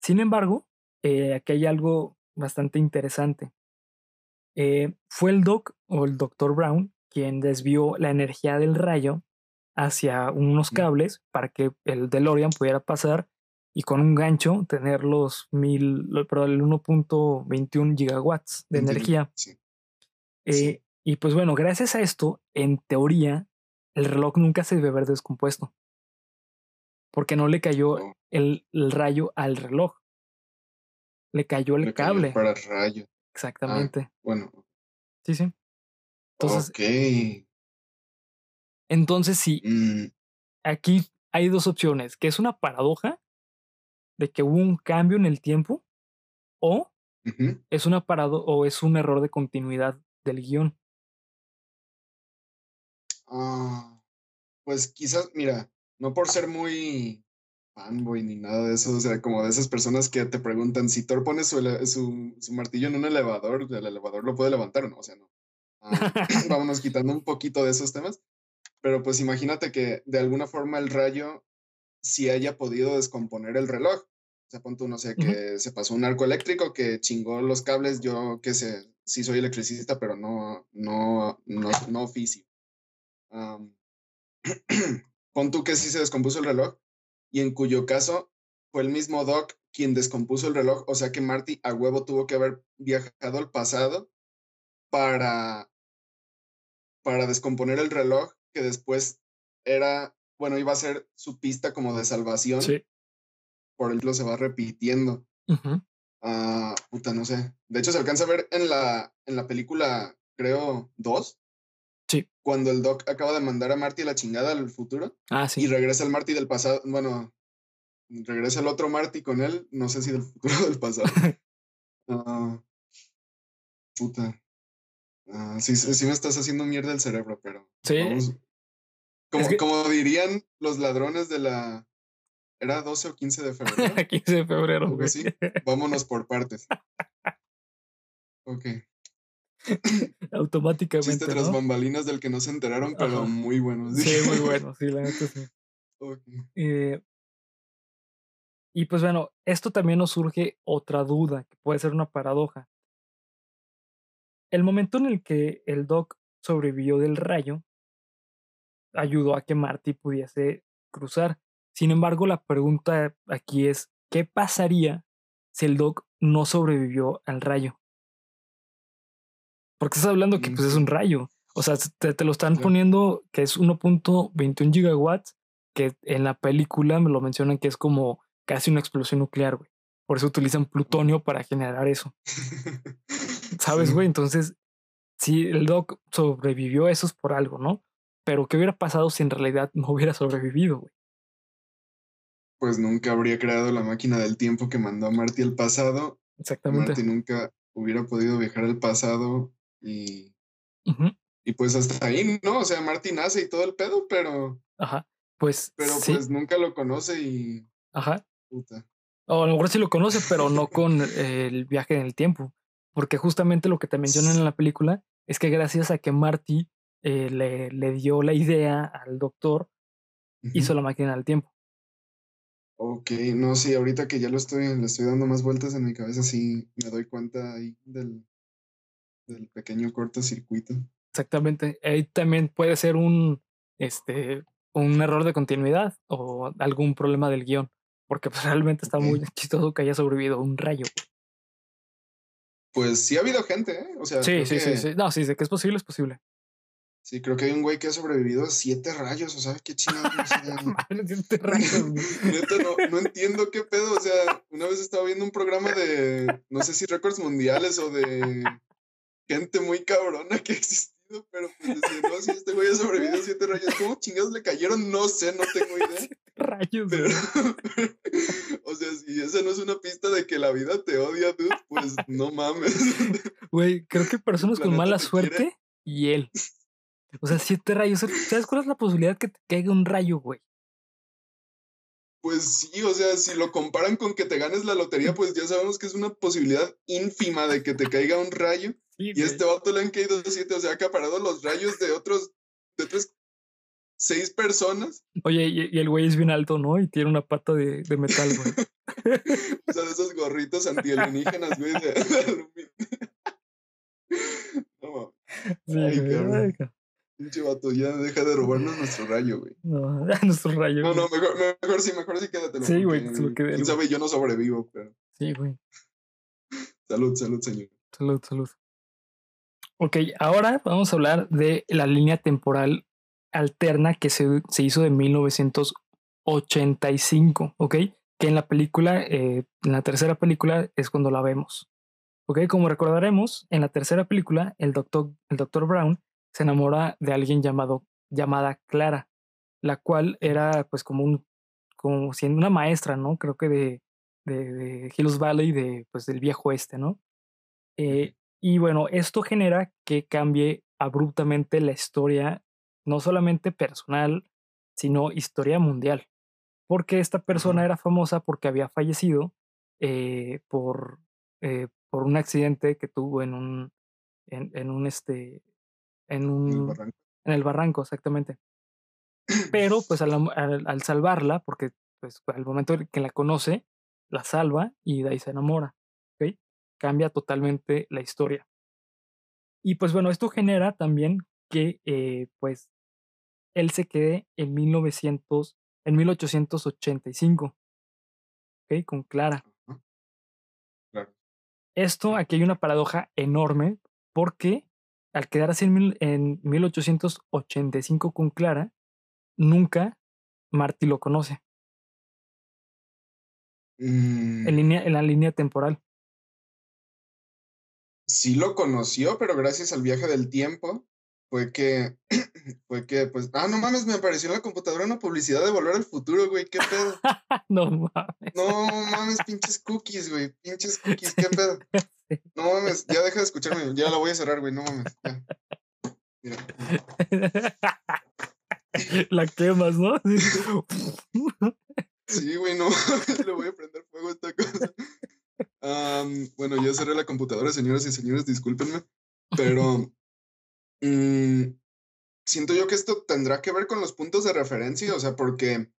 Sin embargo, eh, aquí hay algo bastante interesante. Eh, fue el Doc o el Dr. Brown quien desvió la energía del rayo hacia unos cables para que el DeLorean pudiera pasar y con un gancho tener los mil, pero el 1.21 gigawatts de energía. Eh, y pues bueno, gracias a esto, en teoría, el reloj nunca se debe haber descompuesto. Porque no le cayó el, rayo al reloj. Le cayó el cable. para el rayo. Ah, Exactamente. bueno. Sí, sí. Entonces, Entonces sí. Mm. Aquí hay dos opciones, que es una paradoja de que hubo un cambio en el tiempo o es una parado o es un error de continuidad del guion. Ah, pues quizás, mira, no por ser muy fanboy ni nada de eso, o sea, como de esas personas que te preguntan si Thor pone su, su, martillo en un elevador, el elevador lo puede levantar o no, o sea, no. Ah, vámonos quitando un poquito de esos temas, pero pues imagínate que de alguna forma el rayo si haya podido descomponer el reloj. O sea, punto no sé, que se pasó un arco eléctrico que chingó los cables, yo que sé, sí soy electricista, pero no, no, no, no oficio. pon tú que sí se descompuso el reloj y en cuyo caso fue el mismo Doc quien descompuso el reloj, o sea que Marty a huevo tuvo que haber viajado al pasado para, para descomponer el reloj que después era, bueno, iba a ser su pista como de salvación. Sí. Por ejemplo, se va repitiendo. Ah, puta, no sé. De hecho, se alcanza a ver en la, en la película, creo, dos, cuando el Doc acaba de mandar a Marty a la chingada al futuro. Ah, sí. Y regresa el Marty del pasado. Bueno, regresa el otro Marty con él. No sé si del futuro o del pasado. Ah, puta. Uh, sí, sí me estás haciendo mierda el cerebro, pero. Sí. como, como dirían los ladrones de la. ¿Era 12 o 15 de febrero? 15 de febrero, güey. Sí. Vámonos por partes. Ok. Automáticamente. Chiste tras bambalinas del que no se enteraron, pero muy bueno. Sí, muy bueno, sí, la neta sí. Eh, y pues bueno, esto también nos surge otra duda, que puede ser una paradoja. El momento en el que el Doc sobrevivió del rayo ayudó a que Marty pudiese cruzar. Sin embargo, la pregunta aquí es, ¿qué pasaría si el Doc no sobrevivió al rayo? Porque estás hablando que pues, es un rayo. O sea, te, lo están poniendo que es 1.21 gigawatts, que en la película me lo mencionan que es como casi una explosión nuclear, güey. Por eso utilizan plutonio para generar eso. ¿Sabes, güey? Entonces, si el Doc sobrevivió, eso es por algo, ¿no? Pero ¿qué hubiera pasado si en realidad no hubiera sobrevivido, güey? Pues nunca habría creado la máquina del tiempo que mandó a Marty al pasado. Exactamente. Marty nunca hubiera podido viajar al pasado y, y pues hasta ahí, ¿no? O sea, Marty nace y todo el pedo, pero. Ajá. Pues. Pero pues nunca lo conoce y. Ajá. Puta. O a lo mejor sí lo conoce, pero no con el viaje en el tiempo. Porque justamente lo que te mencionan en la película es que gracias a que Marty eh, le, le, dio la idea al doctor, hizo la máquina del tiempo. Ok, no, sí, ahorita que ya lo estoy, le estoy dando más vueltas en mi cabeza, sí me doy cuenta ahí del, del pequeño cortocircuito. Exactamente. Ahí también puede ser un, este, un error de continuidad o algún problema del guion. Porque pues, realmente está muy chistoso que haya sobrevivido un rayo. Pues sí ha habido gente, ¿eh? O sea, sí, sí, sí, sí. No, sí, de que es posible, es posible. Sí, creo que hay un güey que ha sobrevivido a siete rayos, o sea, qué chingados. siete rayos. no, no, entiendo qué pedo, o sea, una vez estaba viendo un programa de, no sé si récords mundiales o de gente muy cabrona que ha existido, pero pues decía, no, si este güey ha sobrevivido a siete rayos, ¿cómo chingados le cayeron? No sé, no tengo idea. rayos. Pero, o sea, si esa no es una pista de que la vida te odia, dude, pues no mames. Güey, creo que personas con mala suerte y él. O sea, siete rayos. ¿Sabes cuál es la posibilidad que te caiga un rayo, güey? Pues sí, o sea, si lo comparan con que te ganes la lotería, pues ya sabemos que es una posibilidad ínfima de que te caiga un rayo. Y este vato le han caído siete, o sea, ha acaparado los rayos de otros, de otras seis personas. Oye, y, el güey es bien alto, ¿no? Y tiene una pata de, de metal, güey. o sea, de esos gorritos antialienígenas, güey, de, aluminio. no, sí, Ay, Pinche vato, ya deja de robarnos nuestro rayo, güey. No, nuestro rayo. No, no, mejor, mejor sí, mejor sí quédatelo. Sí, güey, se lo Quién sabe, yo no sobrevivo, pero. Sí, güey. Salud, salud, señor. Salud, salud. Ok, ahora vamos a hablar de la línea temporal alterna que se, se hizo de 1985, ¿ok? Que en la película, eh, en la tercera película es cuando la vemos. ¿Ok? Como recordaremos, en la tercera película, el doctor, el doctor Brown se enamora de alguien llamado, llamada Clara, la cual era pues como un, como siendo una maestra, ¿no? Creo que de, de, Hills Valley, de, pues del viejo este, ¿no? Eh, y bueno, esto genera que cambie abruptamente la historia, no solamente personal, sino historia mundial. Porque esta persona era famosa porque había fallecido eh, por, eh, por un accidente que tuvo en un, en, en un, este, en un... En el barranco, exactamente. Pero pues al, al, salvarla, porque pues al momento que la conoce, la salva y de ahí se enamora. Cambia totalmente la historia. Y pues bueno, esto genera también que eh, pues él se quede en 1900, en 1885, ¿ok? Con Clara. Esto, aquí hay una paradoja enorme porque al quedar así en, 1885 con Clara, nunca Marty lo conoce. En, mm. línea, en la línea temporal. Sí lo conoció, pero gracias al viaje del tiempo fue que, fue que, pues, ah, no mames, me apareció en la computadora una publicidad de Volver al Futuro, güey, qué pedo. no mames. No mames, pinches cookies, güey, pinches cookies, qué pedo. No mames, ya deja de escucharme, ya la voy a cerrar, güey, no mames. Ya. Mira. La quemas, ¿no? Sí, güey, no, le voy a prender fuego a esta cosa. Bueno, ya cerré la computadora, señoras y señores, discúlpenme, pero mm, siento yo que esto tendrá que ver con los puntos de referencia, o sea, porque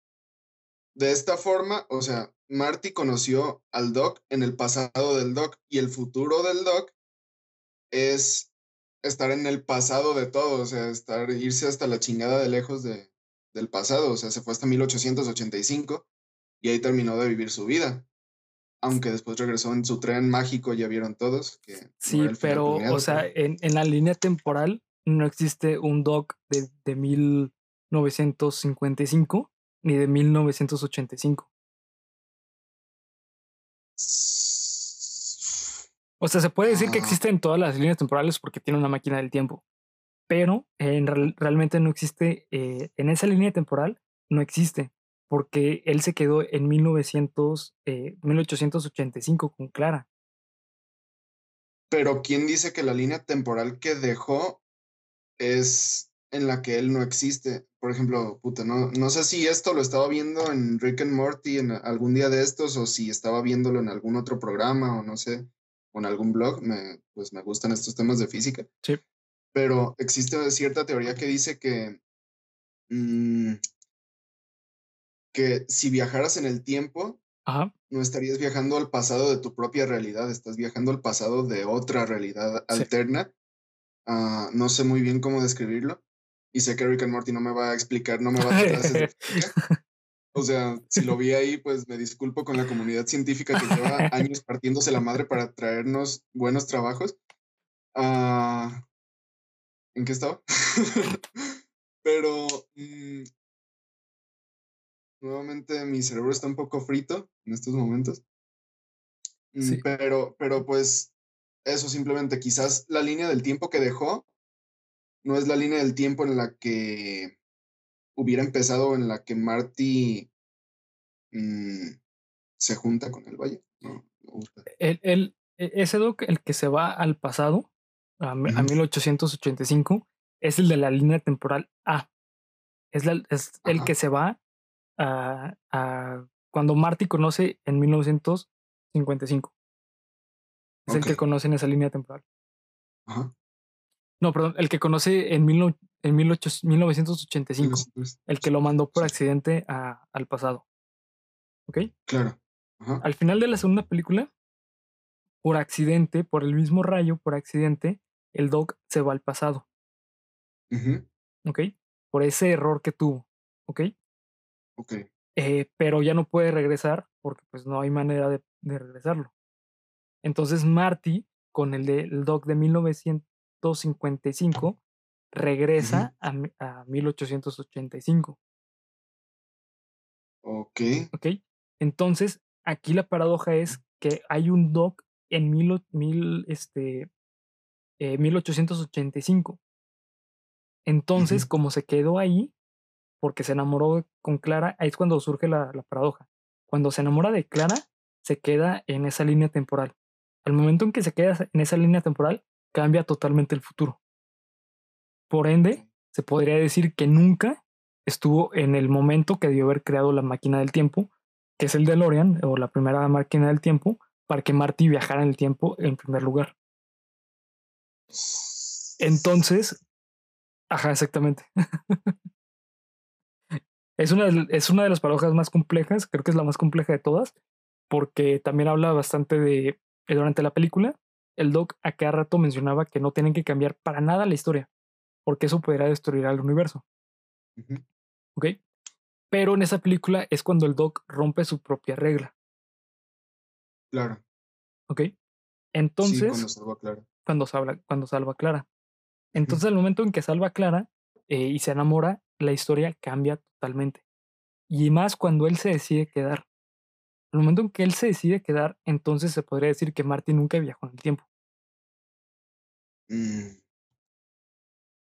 de esta forma, o sea, Marty conoció al Doc en el pasado del Doc y el futuro del Doc es estar en el pasado de todo, o sea, estar, irse hasta la chingada de lejos de, del pasado, o sea, se fue hasta 1885 y ahí terminó de vivir su vida. Aunque después regresó en su tren mágico, ya vieron todos que... Sí, pero, o sea, en, en, la línea temporal no existe un Doc de, de 1955 ni de 1985. O sea, se puede decir que existe en todas las líneas temporales porque tiene una máquina del tiempo, pero en realmente no existe, eh, en esa línea temporal no existe, porque él se quedó en 1900, 1885 eh, con Clara. Pero ¿quién dice que la línea temporal que dejó es en la que él no existe. Por ejemplo, puta, no, no sé si esto lo estaba viendo en Rick and Morty en algún día de estos o si estaba viéndolo en algún otro programa o no sé, o en algún blog. Me, pues me gustan estos temas de física. Sí. Pero existe cierta teoría que dice que, mm, que si viajaras en el tiempo, no estarías viajando al pasado de tu propia realidad, estás viajando al pasado de otra realidad alterna. Ah, no sé muy bien cómo describirlo, y sé que Rick and Morty no me va a explicar, no me va a hacer O sea, si lo vi ahí, pues me disculpo con la comunidad científica que lleva años partiéndose la madre para traernos buenos trabajos. Ah, ¿En qué estaba? Pero mm, nuevamente mi cerebro está un poco frito en estos momentos. Mm, pero, pero pues eso simplemente, quizás la línea del tiempo que dejó no es la línea del tiempo en la que hubiera empezado, en la que Marty mm, se junta con el Valle. No, el, el, e, ese Doc, el que se va al pasado, a, 1885, es el de la línea temporal A. Es, es el que se va a, a, cuando Marty conoce en 1955. Es el que conoce en esa línea temporal. Ajá. No, perdón, el que conoce en, mil en 18 1985. Sí, pues, El que lo mandó por accidente a- al pasado. ¿Ok? Claro. Ajá. Al final de la segunda película, por accidente, por el mismo rayo, por accidente, el Doc se va al pasado. Ujú. ¿Ok? Por ese error que tuvo. ¿Ok? Ok. Eh, pero ya no puede regresar porque pues no hay manera de, de regresarlo. Entonces Marty, con el, de, el Doc de 1955, regresa a, mi- a 1885. Ok. ¿Ok? Entonces, aquí la paradoja es que hay un Doc en mil, mil, este, eh, 1885. Entonces, Ujú. como se quedó ahí, porque se enamoró con Clara, ahí es cuando surge la, la paradoja. Cuando se enamora de Clara, se queda en esa línea temporal. Al momento en que se queda en esa línea temporal, cambia totalmente el futuro. Por ende, se podría decir que nunca estuvo en el momento que debió haber creado la máquina del tiempo, que es el DeLorean o la primera máquina del tiempo, para que Marty viajara en el tiempo en primer lugar. Entonces, ajá, exactamente. es, una, de- es una de las paradojas más complejas, creo que es la más compleja de todas, porque también habla bastante de, eh, durante la película, el Doc a cada rato mencionaba que no tienen que cambiar para nada la historia, porque eso podría destruir al universo. ¿ok? Pero en esa película es cuando el Doc rompe su propia regla, Claro. ¿ok? Sí, Entonces, cuando salva claro. cuando, salva, cuando salva a Clara. Entonces, al momento en que salva a Clara eh, y se enamora, la historia cambia totalmente. Y más cuando él se decide quedar. Al momento en que él se decide quedar, entonces se podría decir que Marty nunca viajó en el tiempo. Mm.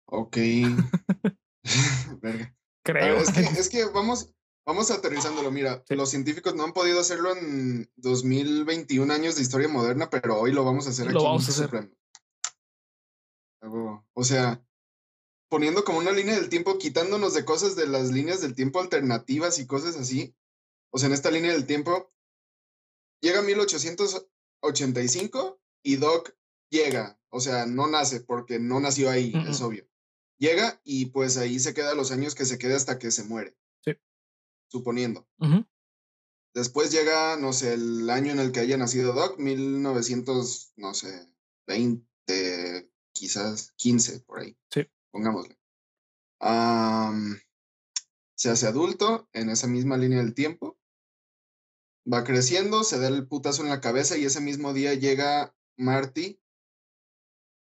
Ok. Verga. Creo. ver, es que, es que vamos, vamos aterrizándolo. Mira, Sí. los científicos no han podido hacerlo en 2021 años de historia moderna, pero hoy lo vamos a hacer Lo aquí en vamos a hacer. O sea, poniendo como una línea del tiempo, quitándonos de cosas de las líneas del tiempo alternativas y cosas así. O sea, en esta línea del tiempo, llega 1885 y Doc llega. O sea, no nace porque no nació ahí, es obvio. Llega y pues ahí se queda los años que se quede hasta que se muere. Sí. Suponiendo. Después llega, no sé, el año en el que haya nacido Doc, 1900, no sé, 20, quizás 15, por ahí. Sí. Pongámosle. Se hace adulto en esa misma línea del tiempo. Va creciendo, se da el putazo en la cabeza y ese mismo día llega Marty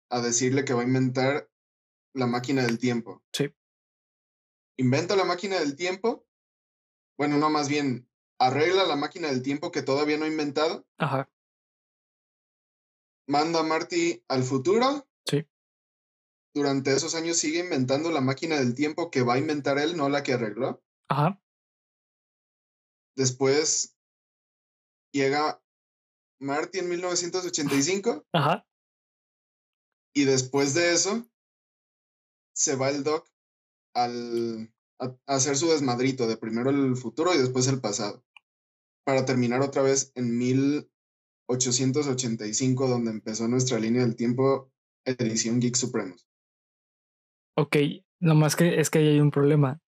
a decirle que va a inventar la máquina del tiempo. Sí. Inventa la máquina del tiempo. Bueno, no, más bien arregla la máquina del tiempo que todavía no ha inventado. Ajá. Manda a Marty al futuro. Sí. Durante esos años sigue inventando la máquina del tiempo que va a inventar él, no la que arregló. Ajá. Después llega Marty en 1985 Ajá. y después de eso se va el Doc al, a, a hacer su desmadrito de primero el futuro y después el pasado para terminar otra vez en 1885 donde empezó nuestra línea del tiempo edición Geek Supremos. Ok. Nomás que es que ahí hay un problema.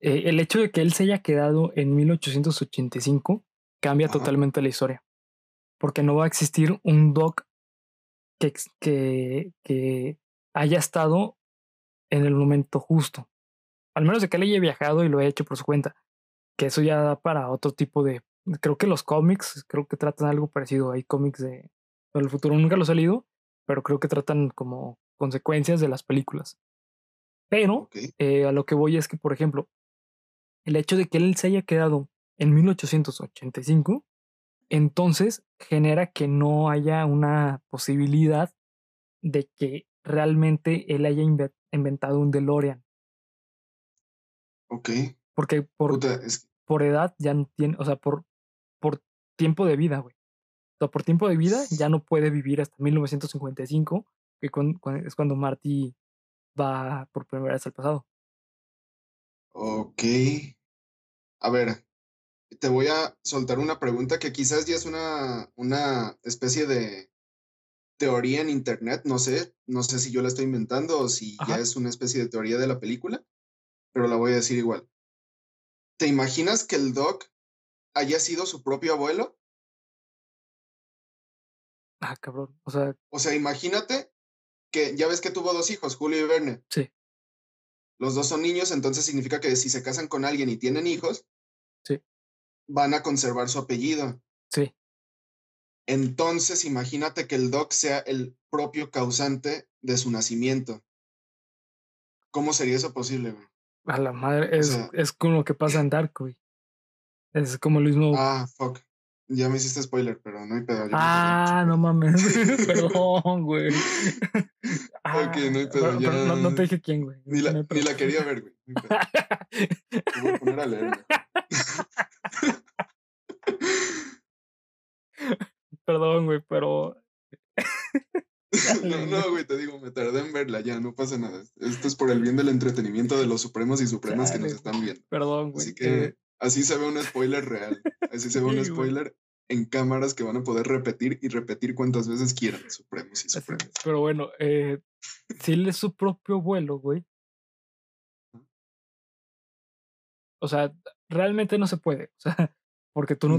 Eh, el hecho de que él se haya quedado en 1885 cambia Ajá. totalmente la historia. Porque no va a existir un Doc que, que, que haya estado en el momento justo. Al menos de que él haya viajado y lo haya hecho por su cuenta. Que eso ya da para otro tipo de. Creo que los cómics, creo que tratan algo parecido. Hay cómics de. El futuro nunca los he leído, pero creo que tratan como consecuencias de las películas. Pero eh, a lo que voy es que, por ejemplo, el hecho de que él se haya quedado en 1885, entonces genera que no haya una posibilidad de que realmente él haya inve- inventado un DeLorean. Ok. Porque por, Puta, es, por edad ya no tiene, o sea, por, por tiempo de vida, güey. O sea, por tiempo de vida ya no puede vivir hasta 1955, que cuan- cuan- es cuando Marty va por primera vez al pasado. ok. A ver, te voy a soltar una pregunta que quizás ya es una, una especie de teoría en internet, no sé, no sé si yo la estoy inventando o si ya es una especie de teoría de la película, pero la voy a decir igual. ¿Te imaginas que el Doc haya sido su propio abuelo? Ah, cabrón. O sea. O sea, imagínate que ya ves que tuvo dos hijos, Julio y Verne. Sí. Los dos son niños, entonces significa que si se casan con alguien y tienen hijos, sí. van a conservar su apellido. Sí. Entonces, imagínate que el Doc sea el propio causante de su nacimiento. ¿Cómo sería eso posible, güey? A la madre, es, es como lo que pasa en Dark, güey. Es como lo mismo. Ah, fuck. Ya me hiciste spoiler, pero no hay pedo. Ah, no mames. Perdón, güey. Ah, ok, no hay pedo. ya... no, no, te dije quién, güey. Ni la, ni la quería ver, güey. Te voy a poner a leer. Perdón, güey, pero. no, no, güey, te digo, me tardé en verla, ya, no pasa nada. Esto es por el bien del entretenimiento de los supremos y supremas que nos están viendo. Perdón, güey. Así que eh. Así se ve un spoiler real. Así se ve un spoiler en cámaras que van a poder repetir y repetir cuantas veces quieran, supremos y supremas. Pero bueno, eh, si él es su propio vuelo, güey. O sea, realmente no se puede. O sea, porque tú no,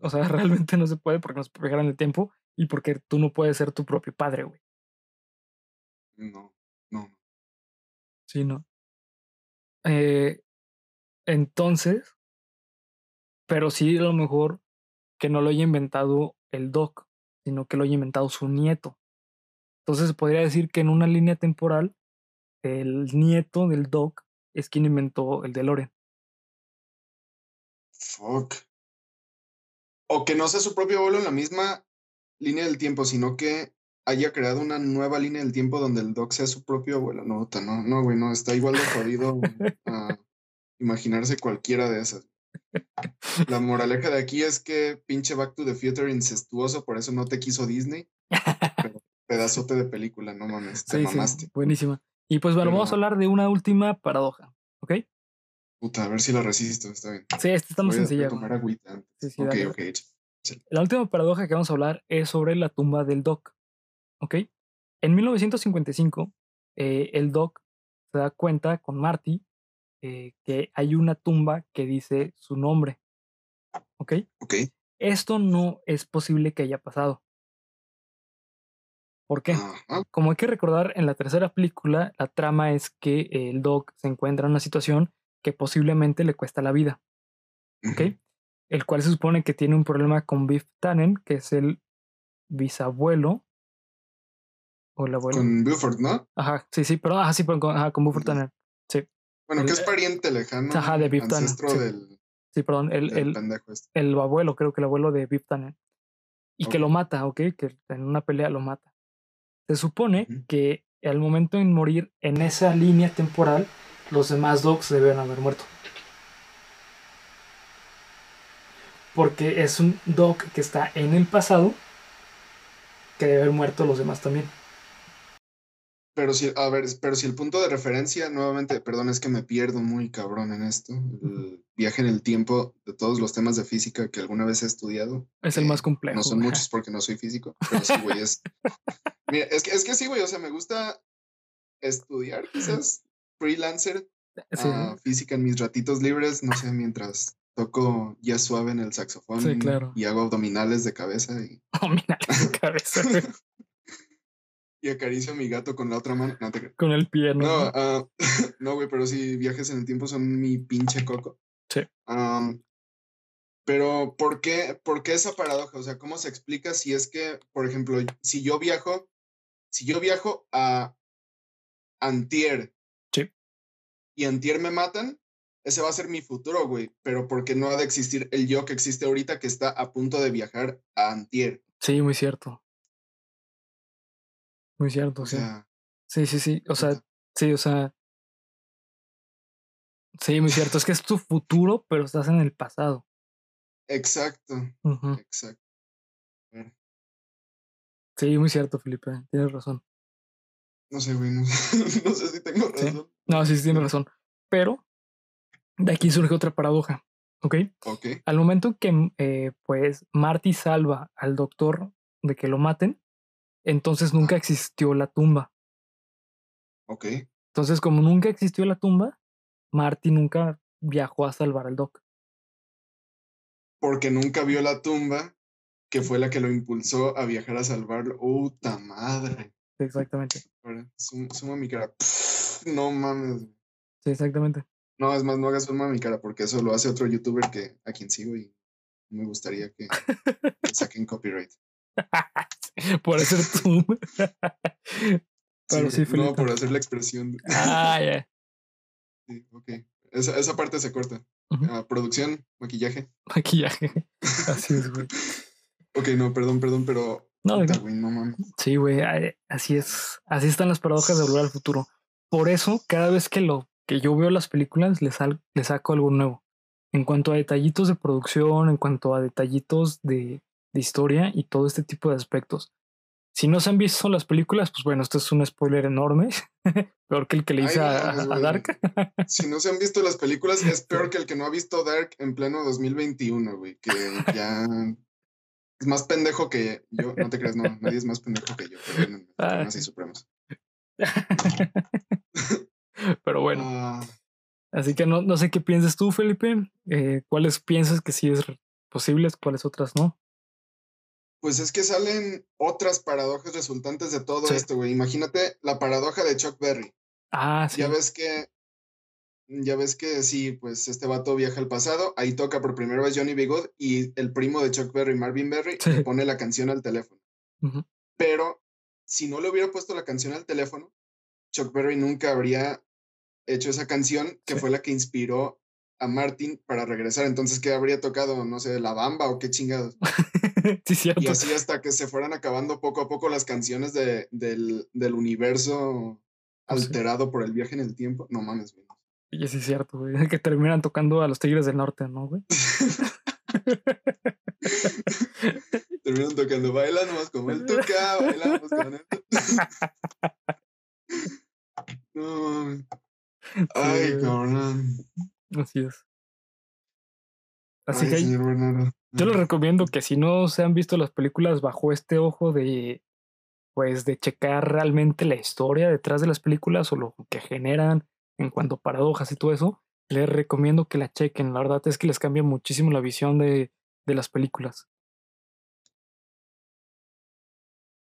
o sea, realmente no se puede porque nos pegaron el tiempo y porque tú no puedes ser tu propio padre, güey. No, no. Sí, no. Eh, entonces, pero sí a lo mejor que no lo haya inventado el Doc, sino que lo haya inventado su nieto. Entonces se podría decir que en una línea temporal, el nieto del Doc es quien inventó el DeLorean. Fuck. O que no sea su propio abuelo en la misma línea del tiempo, sino que haya creado una nueva línea del tiempo donde el Doc sea su propio abuelo. No, no, no, güey, no, está igual de jodido a imaginarse cualquiera de esas. La moraleja de aquí es que pinche Back to the Future incestuoso, por eso no te quiso Disney. pedazote de película, no mames, te mamaste. buenísima. Y pues bueno, vamos a hablar de una última paradoja, ¿ok? Puta, a ver si la resisto, está bien. Sí, esta está muy sencilla. Sí, sí, ok, ok. La última paradoja que vamos a hablar es sobre la tumba del Doc. ¿Ok? En 1955, eh, el Doc se da cuenta con Marty eh, que hay una tumba que dice su nombre. ¿Ok? Ok. Esto no es posible que haya pasado. ¿Por qué? Como hay que recordar, en la tercera película, la trama es que el Doc se encuentra en una situación que posiblemente le cuesta la vida. ¿Ok? el cual se supone que tiene un problema con Biff Tannen, que es el bisabuelo. O el abuelo. Con Buford, ¿no? Ajá, sí, sí, pero ajá, sí, con, ajá, con Buford Tannen. Bueno, que es pariente lejano. Ajá, de Biff Tannen. Sí. Del, sí, perdón, el, el, este. el, abuelo, creo que el abuelo de Tannen. Y que lo mata, ¿ok? Que en una pelea lo mata. Se supone que al momento de morir en esa línea temporal, los demás dogs deben haber muerto. porque es un Doc que está en el pasado que debe haber muerto los demás también. Pero si, a ver, pero si el punto de referencia, nuevamente, perdón, es que me pierdo muy cabrón en esto. El viaje en el tiempo de todos los temas de física que alguna vez he estudiado. Es el más complejo. No son muchos porque no soy físico, pero sí, güey, es. Mira, es que, es que sí, güey, o sea, me gusta estudiar, quizás, freelancer, ah, física en mis ratitos libres, no sé, mientras toco ya suave en el saxofón y hago abdominales de cabeza y abdominales de cabeza y acaricio a mi gato con la otra mano con el pie no ah, no güey pero sí viajes en el tiempo son mi pinche coco sí pero ¿por qué, ¿por qué esa paradoja? O sea, ¿cómo se explica si es que, por ejemplo, si yo viajo, si yo viajo a Antier sí. y Antier me matan, ese va a ser mi futuro, güey, pero porque no ha de existir el yo que existe ahorita que está a punto de viajar a Antier. Sí, muy cierto. Muy cierto, o sí. Sea, sí, sí, sí, o sea, sí, o sea. Sí, muy cierto, es que es tu futuro, pero estás en el pasado. Exacto, exacto. Sí, muy cierto, Felipe, tienes razón. No sé, güey, no, sé si tengo razón. No, sí, sí, tienes razón. Pero de aquí surge otra paradoja, Ok. Ok. Al momento que eh, pues Marty salva al doctor de que lo maten, entonces nunca existió la tumba. Ok. Entonces, como nunca existió la tumba, Marty nunca viajó a salvar al doc. Porque nunca vio la tumba, que fue la que lo impulsó a viajar a salvarlo. ¡Puta madre! Exactamente. Suma mi cara. No mames. Sí, exactamente. No, es más, no hagas suma mi cara, porque eso lo hace otro youtuber que a quien sigo y me gustaría que, que saquen copyright. por hacer tú. Pero sí, no, por hacer la expresión. Ah, ya. Sí, ok. Esa, esa parte se corta. Ah, producción, maquillaje. Maquillaje. Así es, güey. Ok, no, perdón, perdón, pero. No, puta, güey, no mames. Sí, güey, así es. Así están las paradojas de volver al futuro. Por eso, cada vez que lo que yo veo las películas, le, sal- le saco algo nuevo. En cuanto a detallitos de producción, en cuanto a detallitos de, de historia y todo este tipo de aspectos. Si no se han visto las películas, pues bueno, esto es un spoiler enorme. Peor que el que le hice a. Dark. Si no se han visto las películas, es peor que el que no ha visto Dark en pleno 2021, güey. Que ya es más pendejo que yo. No te creas, no, nadie es más pendejo que yo. Perdónenme, Ah. Supremas y supremos. Pero bueno, Ah, así que no, no sé qué piensas tú, Felipe. Eh, ¿Cuáles piensas que sí es posibles, cuáles otras no? Pues es que salen otras paradojas resultantes de todo Sí. esto, güey. Imagínate la paradoja de Chuck Berry. Ah, sí. Ya ves que. Ya ves que sí, pues este vato viaja al pasado, ahí toca por primera vez Johnny B. Good y el primo de Chuck Berry, Marvin Berry, Sí. le pone la canción al teléfono. Pero si no le hubiera puesto la canción al teléfono, Chuck Berry nunca habría hecho esa canción que Sí. fue la que inspiró a Martin para regresar. Entonces, ¿qué habría tocado? No sé, la bamba o qué chingados. sí, cierto. Y así hasta que se fueran acabando poco a poco las canciones de, del, del universo sí. alterado por el viaje en el tiempo. No mames, güey. Y sí es cierto, güey. Que terminan tocando a los Tigres del Norte, ¿no, güey? Terminan tocando, baila nomás como él toca, bailamos con él. No mames. Ay, cabrón. Así es. Así Ay, que yo les recomiendo que si no se han visto las películas bajo este ojo de, pues, de checar realmente la historia detrás de las películas o lo que generan en cuanto a paradojas y todo eso, les recomiendo que la chequen. La verdad es que les cambia muchísimo la visión de, de las películas.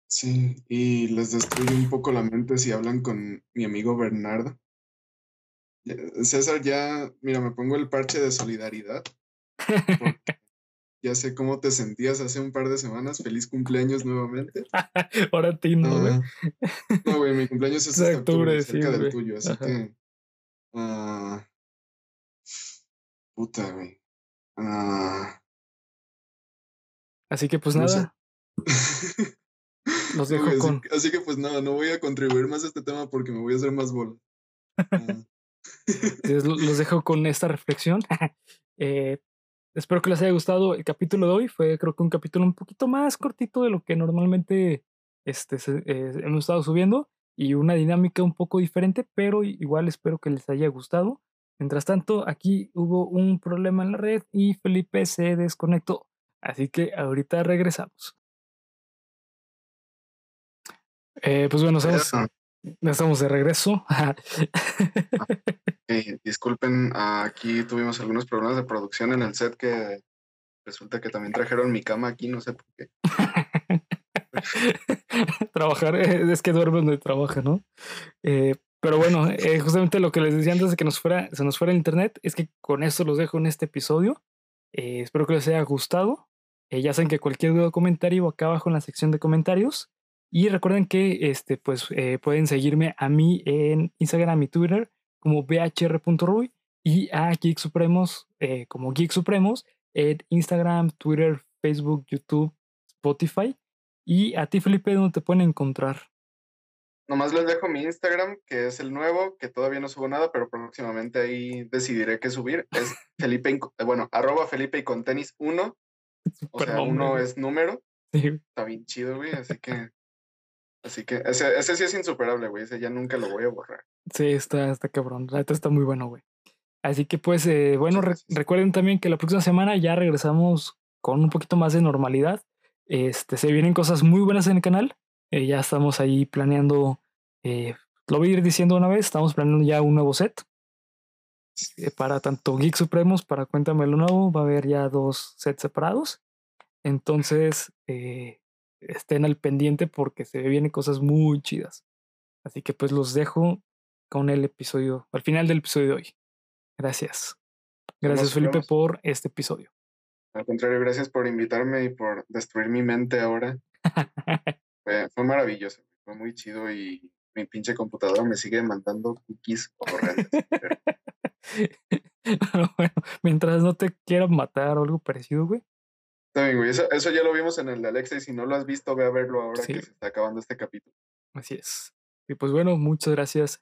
Sí, y les destruye un poco la mente si hablan con mi amigo Bernardo. Ya- César, ya, mira, me pongo el parche de solidaridad. ya sé cómo te sentías hace un par de semanas. Feliz cumpleaños nuevamente. Ahora a ti, ¿no, güey? Ah, no, güey, mi cumpleaños es de hasta octubre, octubre, sí, cerca del güey. tuyo, así Ajá. que. ah, puta, güey. Ah, Así que pues No nada, los no, dejo güey, así, con... que- así que, pues nada, no voy a contribuir más a este tema porque me voy a hacer más bola. Les- Los dejo con esta reflexión. Eh, espero que les haya gustado el capítulo de hoy. Fue creo que un capítulo un poquito más cortito de lo que normalmente este, se- eh, hemos estado subiendo y una dinámica un poco diferente, pero igual espero que les haya gustado. Mientras tanto, aquí hubo un problema en la red y Felipe se desconectó. Así que ahorita regresamos. Eh, pues bueno, estamos, ah, estamos de regreso. eh, disculpen, aquí tuvimos algunos problemas de producción en el set que resulta que también trajeron mi cama aquí, no sé por qué. Trabajar, eh, es que duerme donde trabaja, ¿no? Eh, pero bueno, eh, justamente lo que les decía antes de que nos fuera, se nos fuera el internet es que con esto los dejo en este episodio. Eh, espero que les haya gustado. Ya saben que cualquier duda o comentario acá abajo en la sección de comentarios. Y recuerden que este, pues, eh, pueden seguirme a mí en Instagram y Twitter como bhr.ruy y a Geek Supremos eh, como Geek Supremos en Instagram, Twitter, Facebook, YouTube, Spotify. Y a ti, Felipe, ¿dónde te pueden encontrar? Nomás les dejo mi Instagram, que es el nuevo, que todavía no subo nada, pero próximamente ahí decidiré qué subir. Es Felipe, eh, bueno, arroba Felipe y con tenis 1. O sea, uno es número. Sí, Está bien chido, güey. Así que. Así que ese, ese sí es insuperable, güey. Ese ya nunca lo voy a borrar. sí, está, está cabrón. La neta está muy bueno, güey. Así que pues, eh, bueno, recuerden también que la próxima semana ya regresamos con un poquito más de normalidad. Este, se vienen cosas muy buenas en el canal. Eh, ya estamos ahí planeando, eh, lo voy a ir diciendo una vez, estamos planeando ya un nuevo set. para tanto Geek Supremos, para Cuéntame lo Nuevo, va a haber ya dos sets separados. Entonces, estén al pendiente porque se vienen cosas muy chidas. Así que pues los dejo con el episodio, al final del episodio de hoy. Gracias. Gracias, Felipe, por este episodio. Al contrario, gracias por invitarme y por destruir mi mente ahora. fue, maravilloso, fue muy chido y mi pinche computadora me sigue mandando cookies horrendas. bueno, mientras no te quieran matar o algo parecido, güey. Está bien, güey. Eso, ya lo vimos en el de Alexa y si no lo has visto, ve a verlo ahora que se está acabando este capítulo. Así es. Y pues bueno, muchas gracias.